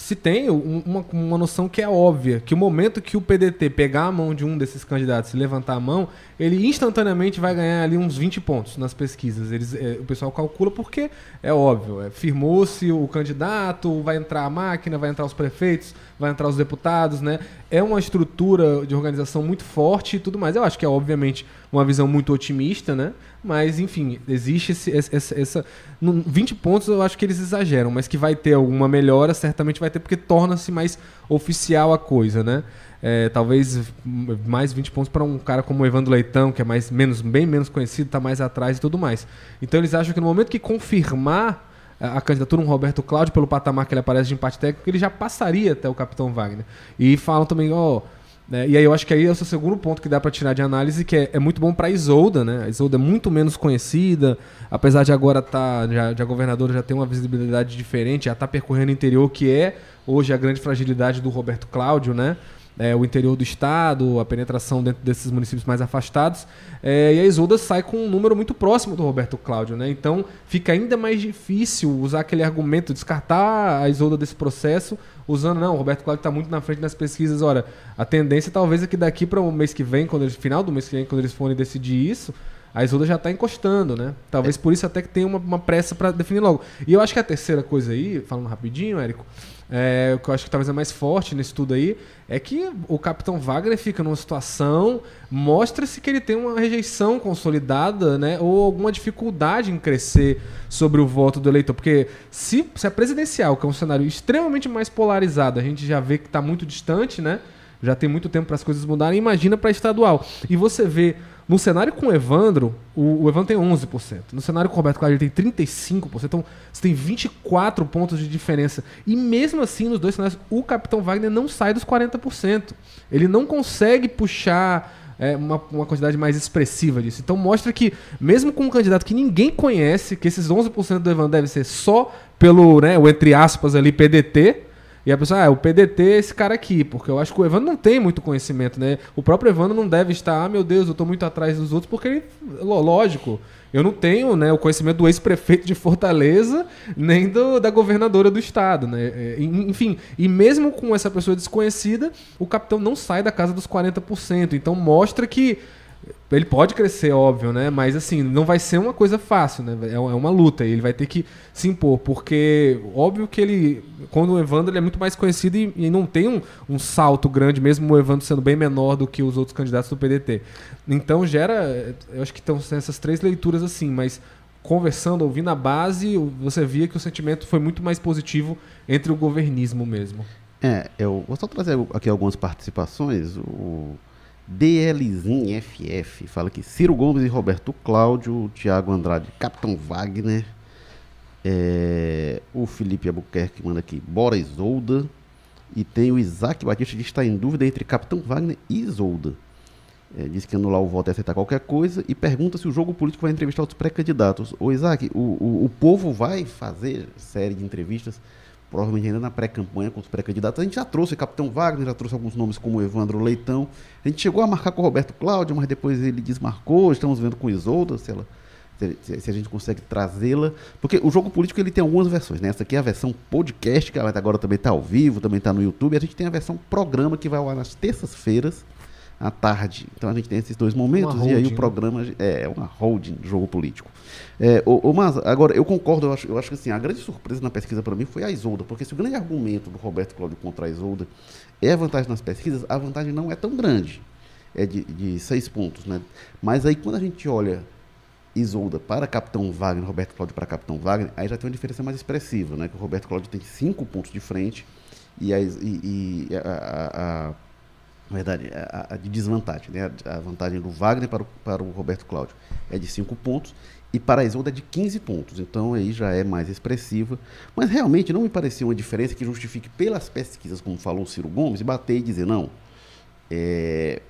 se tem um- uma, uma noção que é óbvia, que o momento que o PDT pegar a mão de um desses candidatos e levantar a mão, ele instantaneamente vai ganhar ali uns 20 pontos nas pesquisas. Eles, é, o pessoal calcula porque é óbvio, é, firmou-se o candidato, vai entrar a máquina, vai entrar os prefeitos, vai entrar os deputados, né? É uma estrutura de organização muito forte e tudo mais. Eu acho que é obviamente uma visão muito otimista, né? Mas, enfim, existe esse, essa, essa. num- 20 pontos eu acho que eles exageram, mas que vai ter alguma melhora, certamente vai ter, porque torna-se mais oficial a coisa, né? É, talvez mais 20 pontos para um cara como o Evandro Leitão, que é mais, menos, bem menos conhecido, está mais atrás e tudo mais. Então eles acham que no momento que confirmar a candidatura um Roberto Cláudio pelo patamar que ele aparece de empate técnico, ele já passaria até o Capitão Wagner. E falam também, ó. Né, e aí eu acho que aí é o seu segundo ponto que dá para tirar de análise, que é, é muito bom para Isolda, né? A Isolda é muito menos conhecida, apesar de agora tá, já, já a governadora já tem uma visibilidade diferente, já está percorrendo o interior, que é hoje a grande fragilidade do Roberto Cláudio, né? É, o interior do estado, a penetração dentro desses municípios mais afastados. É, e a Isolda sai com um número muito próximo do Roberto Cláudio, né? Então fica ainda mais difícil usar aquele argumento, descartar a Isolda desse processo, usando, não, o Roberto Cláudio está muito na frente nas pesquisas. Ora, a tendência talvez é que daqui para o mês que vem, quando eles, final do mês que vem, quando eles forem decidir isso, a Isolda já está encostando, né? Talvez por isso até que tenha uma, uma pressa para definir logo. E eu acho que a terceira coisa aí, falando rapidinho, Érico, é, o que eu acho que talvez é mais forte nesse tudo aí, é que o Capitão Wagner fica numa situação, mostra-se que ele tem uma rejeição consolidada, né? Ou alguma dificuldade em crescer sobre o voto do eleitor. Porque se, se a presidencial, que é um cenário extremamente mais polarizado, a gente já vê que está muito distante, né? Já tem muito tempo para as coisas mudarem, imagina para estadual. E você vê no cenário com o Evandro, o, o Evandro tem 11%. No cenário com o Roberto Cláudio, ele tem 35%. Então, você tem 24 pontos de diferença. E mesmo assim, nos dois cenários, o Capitão Wagner não sai dos 40%. Ele não consegue puxar é, uma, uma quantidade mais expressiva disso. Então, mostra que, mesmo com um candidato que ninguém conhece, que esses 11% do Evandro deve ser só pelo, né, o entre aspas ali, PDT, e a pessoa, ah, o PDT é esse cara aqui, porque eu acho que o Evandro não tem muito conhecimento, né? O próprio Evandro não deve estar, ah, meu Deus, eu tô muito atrás dos outros, porque ele, lógico, eu não tenho né, o conhecimento do ex-prefeito de Fortaleza, nem do, da governadora do estado, né? É, en- Enfim, e mesmo com essa pessoa desconhecida, o capitão não sai da casa dos 40%. Então mostra que ele pode crescer, óbvio, né? Mas assim, não vai ser uma coisa fácil, né? É uma é uma luta. Ele vai ter que se impor, porque óbvio que ele, quando o Evandro ele é muito mais conhecido e, e não tem um, um salto grande, mesmo o Evandro sendo bem menor do que os outros candidatos do PDT. Então gera, eu acho que estão essas três leituras assim, mas conversando, ouvindo a base, você via que o sentimento foi muito mais positivo entre o governismo mesmo. É, eu vou só trazer aqui algumas participações. O DLzinho fala que Ciro Gomes e Roberto Cláudio, Thiago Andrade, Capitão Wagner, é, o Felipe Albuquerque manda aqui, Bora Isolda, e tem o Isaac Batista que está em dúvida entre Capitão Wagner e Isolda. É, diz que anular o voto é aceitar qualquer coisa e pergunta se o jogo político vai entrevistar os pré-candidatos. Ô Isaac, o, o, o povo vai fazer série de entrevistas provavelmente ainda na pré-campanha com os pré-candidatos. A gente já trouxe Capitão Wagner, já trouxe alguns nomes como Evandro Leitão. A gente chegou a marcar com o Roberto Cláudio, mas depois ele desmarcou. Estamos vendo com Isolda, se, ela, se, se a gente consegue trazê-la. Porque o jogo político ele tem algumas versões. Né? Essa aqui é a versão podcast, que agora também está ao vivo, também está no YouTube. A gente tem a versão programa que vai ao ar nas terças-feiras à tarde. Então a gente tem esses dois momentos e aí o né? programa é, é uma holding jogo político. É, o, o, mas agora eu concordo, eu acho, eu acho que assim, a grande surpresa na pesquisa para mim foi a Isolda, porque se o grande argumento do Roberto Cláudio contra a Isolda é a vantagem nas pesquisas, a vantagem não é tão grande, é de, de seis pontos, né? Mas aí quando a gente olha Isolda para Capitão Wagner, Roberto Cláudio para Capitão Wagner, aí já tem uma diferença mais expressiva, né? Que o Roberto Cláudio tem cinco pontos de frente e, a, e, e a, a na verdade, a, a, de desvantagem. Né? A, vantagem do Wagner para o, para o Roberto Cláudio é de 5 pontos e para a Isolda é de 15 pontos. Então aí já é mais expressiva. Mas realmente não me parecia uma diferença que justifique pelas pesquisas, como falou o Ciro Gomes, e bater e dizer, não, é,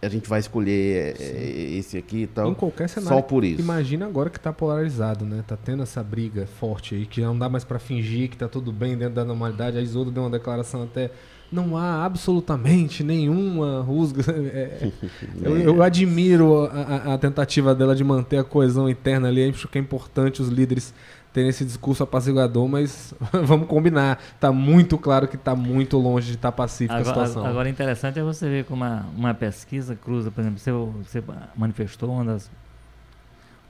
a gente vai escolher é, esse aqui e tal. Em qualquer cenário. Só por isso. Imagina agora que está polarizado, né? Tá tendo essa briga forte aí, que não dá mais para fingir que tá tudo bem dentro da normalidade. A Isolda deu uma declaração até não há absolutamente nenhuma rusga. É, eu, eu, admiro a, a, tentativa dela de manter a coesão interna ali. Acho que é importante os líderes terem esse discurso apaziguador, mas vamos combinar. Está muito claro que está muito longe de estar tá pacífica agora, a situação. Agora, interessante é você ver como uma, uma pesquisa cruza, por exemplo, você, você manifestou uma das,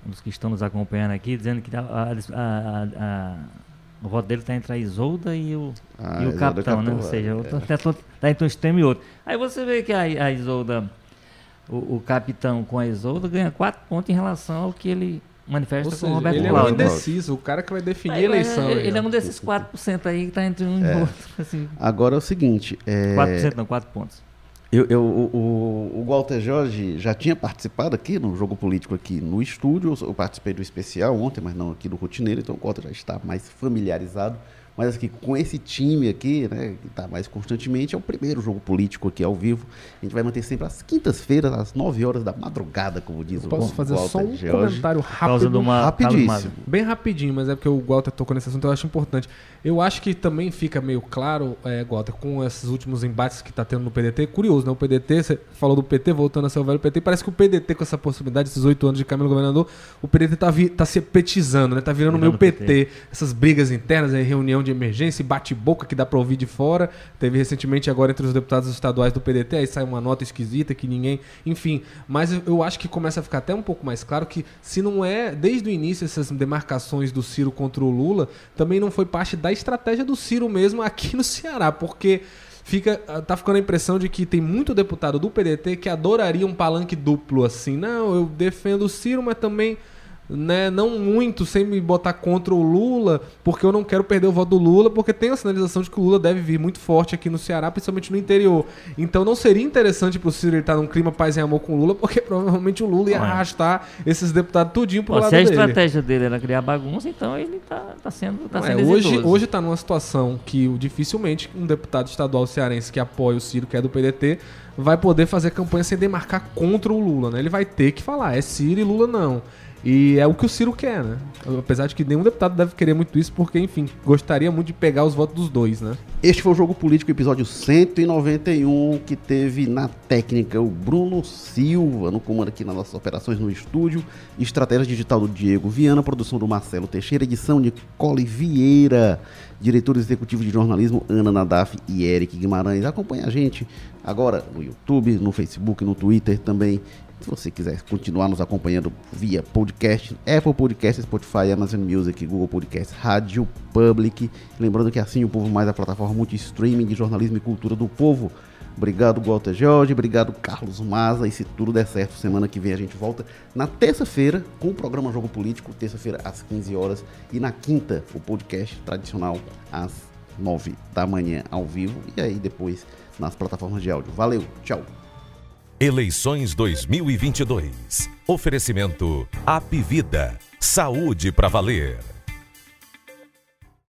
um dos que estão nos acompanhando aqui, dizendo que a, a, a o voto dele está entre a Isolda e o, ah, e o capitão, né? Ou seja, está é. Tá entre um extremo e outro. Aí você vê que a, a Isolda, o, o, capitão com a Isolda, ganha quatro pontos em relação ao que ele manifesta seja, com o Roberto ele Cláudio. Ele é um indeciso, o cara que vai definir aí, a eleição. Ele, ele é um desses 4% aí que está entre um é. e outro. Assim. Agora é o seguinte... É... 4% não, 4 pontos. Eu, eu, o, o Walter Jorge já tinha participado aqui no Jogo Político aqui no estúdio. Eu participei do especial ontem, mas não aqui do rotineiro, então o Walter já está mais familiarizado mas aqui com esse time aqui, né, que está mais constantemente, é o primeiro jogo político aqui ao vivo. A gente vai manter sempre às quintas-feiras, às 9 horas da madrugada, como diz eu o Posso fazer Walter só um George. comentário rápido? Uma, rapidíssimo. Bem rapidinho, mas é porque o Walter tocou nesse assunto, eu acho importante. Eu acho que também fica meio claro, é, Walter, com esses últimos embates que está tendo no PDT. Curioso, né? O PDT, você falou do PT, voltando a ser o velho PT, parece que o PDT, com essa possibilidade, esses oito anos de Camilo Governador, o PDT está tá se petizando, né? Tá virando meio PT. PT. Essas brigas internas, aí, reunião de emergência, bate-boca que dá para ouvir de fora. Teve recentemente agora entre os deputados estaduais do PDT, aí sai uma nota esquisita que ninguém. Enfim, mas eu acho que começa a ficar até um pouco mais claro que se não é, desde o início, essas demarcações do Ciro contra o Lula, também não foi parte da estratégia do Ciro mesmo aqui no Ceará, porque fica tá ficando a impressão de que tem muito deputado do PDT que adoraria um palanque duplo assim. Não, eu defendo o Ciro, mas também né, não muito sem me botar contra o Lula, porque eu não quero perder o voto do Lula, porque tem a sinalização de que o Lula deve vir muito forte aqui no Ceará, principalmente no interior. Então não seria interessante pro Ciro estar num clima paz e amor com o Lula, porque provavelmente o Lula ia Olha. arrastar esses deputados tudinho pro Pô, lado dele. Se a estratégia dele era criar bagunça, então ele tá, tá sendo, tá sendo é, hoje, hoje tá numa situação que dificilmente um deputado estadual cearense que apoia o Ciro, que é do PDT, vai poder fazer campanha sem demarcar contra o Lula, né? Ele vai ter que falar, é Ciro e Lula não. E é o que o Ciro quer, né? Apesar de que nenhum deputado deve querer muito isso, porque, enfim, gostaria muito de pegar os votos dos dois, né? Este foi o Jogo Político, episódio 191, que teve na técnica o Bruno Silva, no comando aqui nas nossas operações no estúdio, estratégia digital do Diego Viana, produção do Marcelo Teixeira, edição de Cole Vieira, diretor executivo de jornalismo Ana Nadaf e Eric Guimarães. Acompanhe a gente agora no YouTube, no Facebook, no Twitter também se você quiser continuar nos acompanhando via podcast, Apple Podcast, Spotify, Amazon Music, Google Podcast, Rádio Public. Lembrando que assim o povo mais a plataforma multi-streaming de jornalismo e cultura do povo. Obrigado, Walter Jorge. Obrigado, Carlos Maza. E se tudo der certo, semana que vem a gente volta na terça-feira com o programa Jogo Político, terça-feira às 15 horas. E na quinta, o podcast tradicional às 9 da manhã ao vivo. E aí depois nas plataformas de áudio. Valeu, tchau. Eleições 2022. Oferecimento Apivida. Saúde para valer.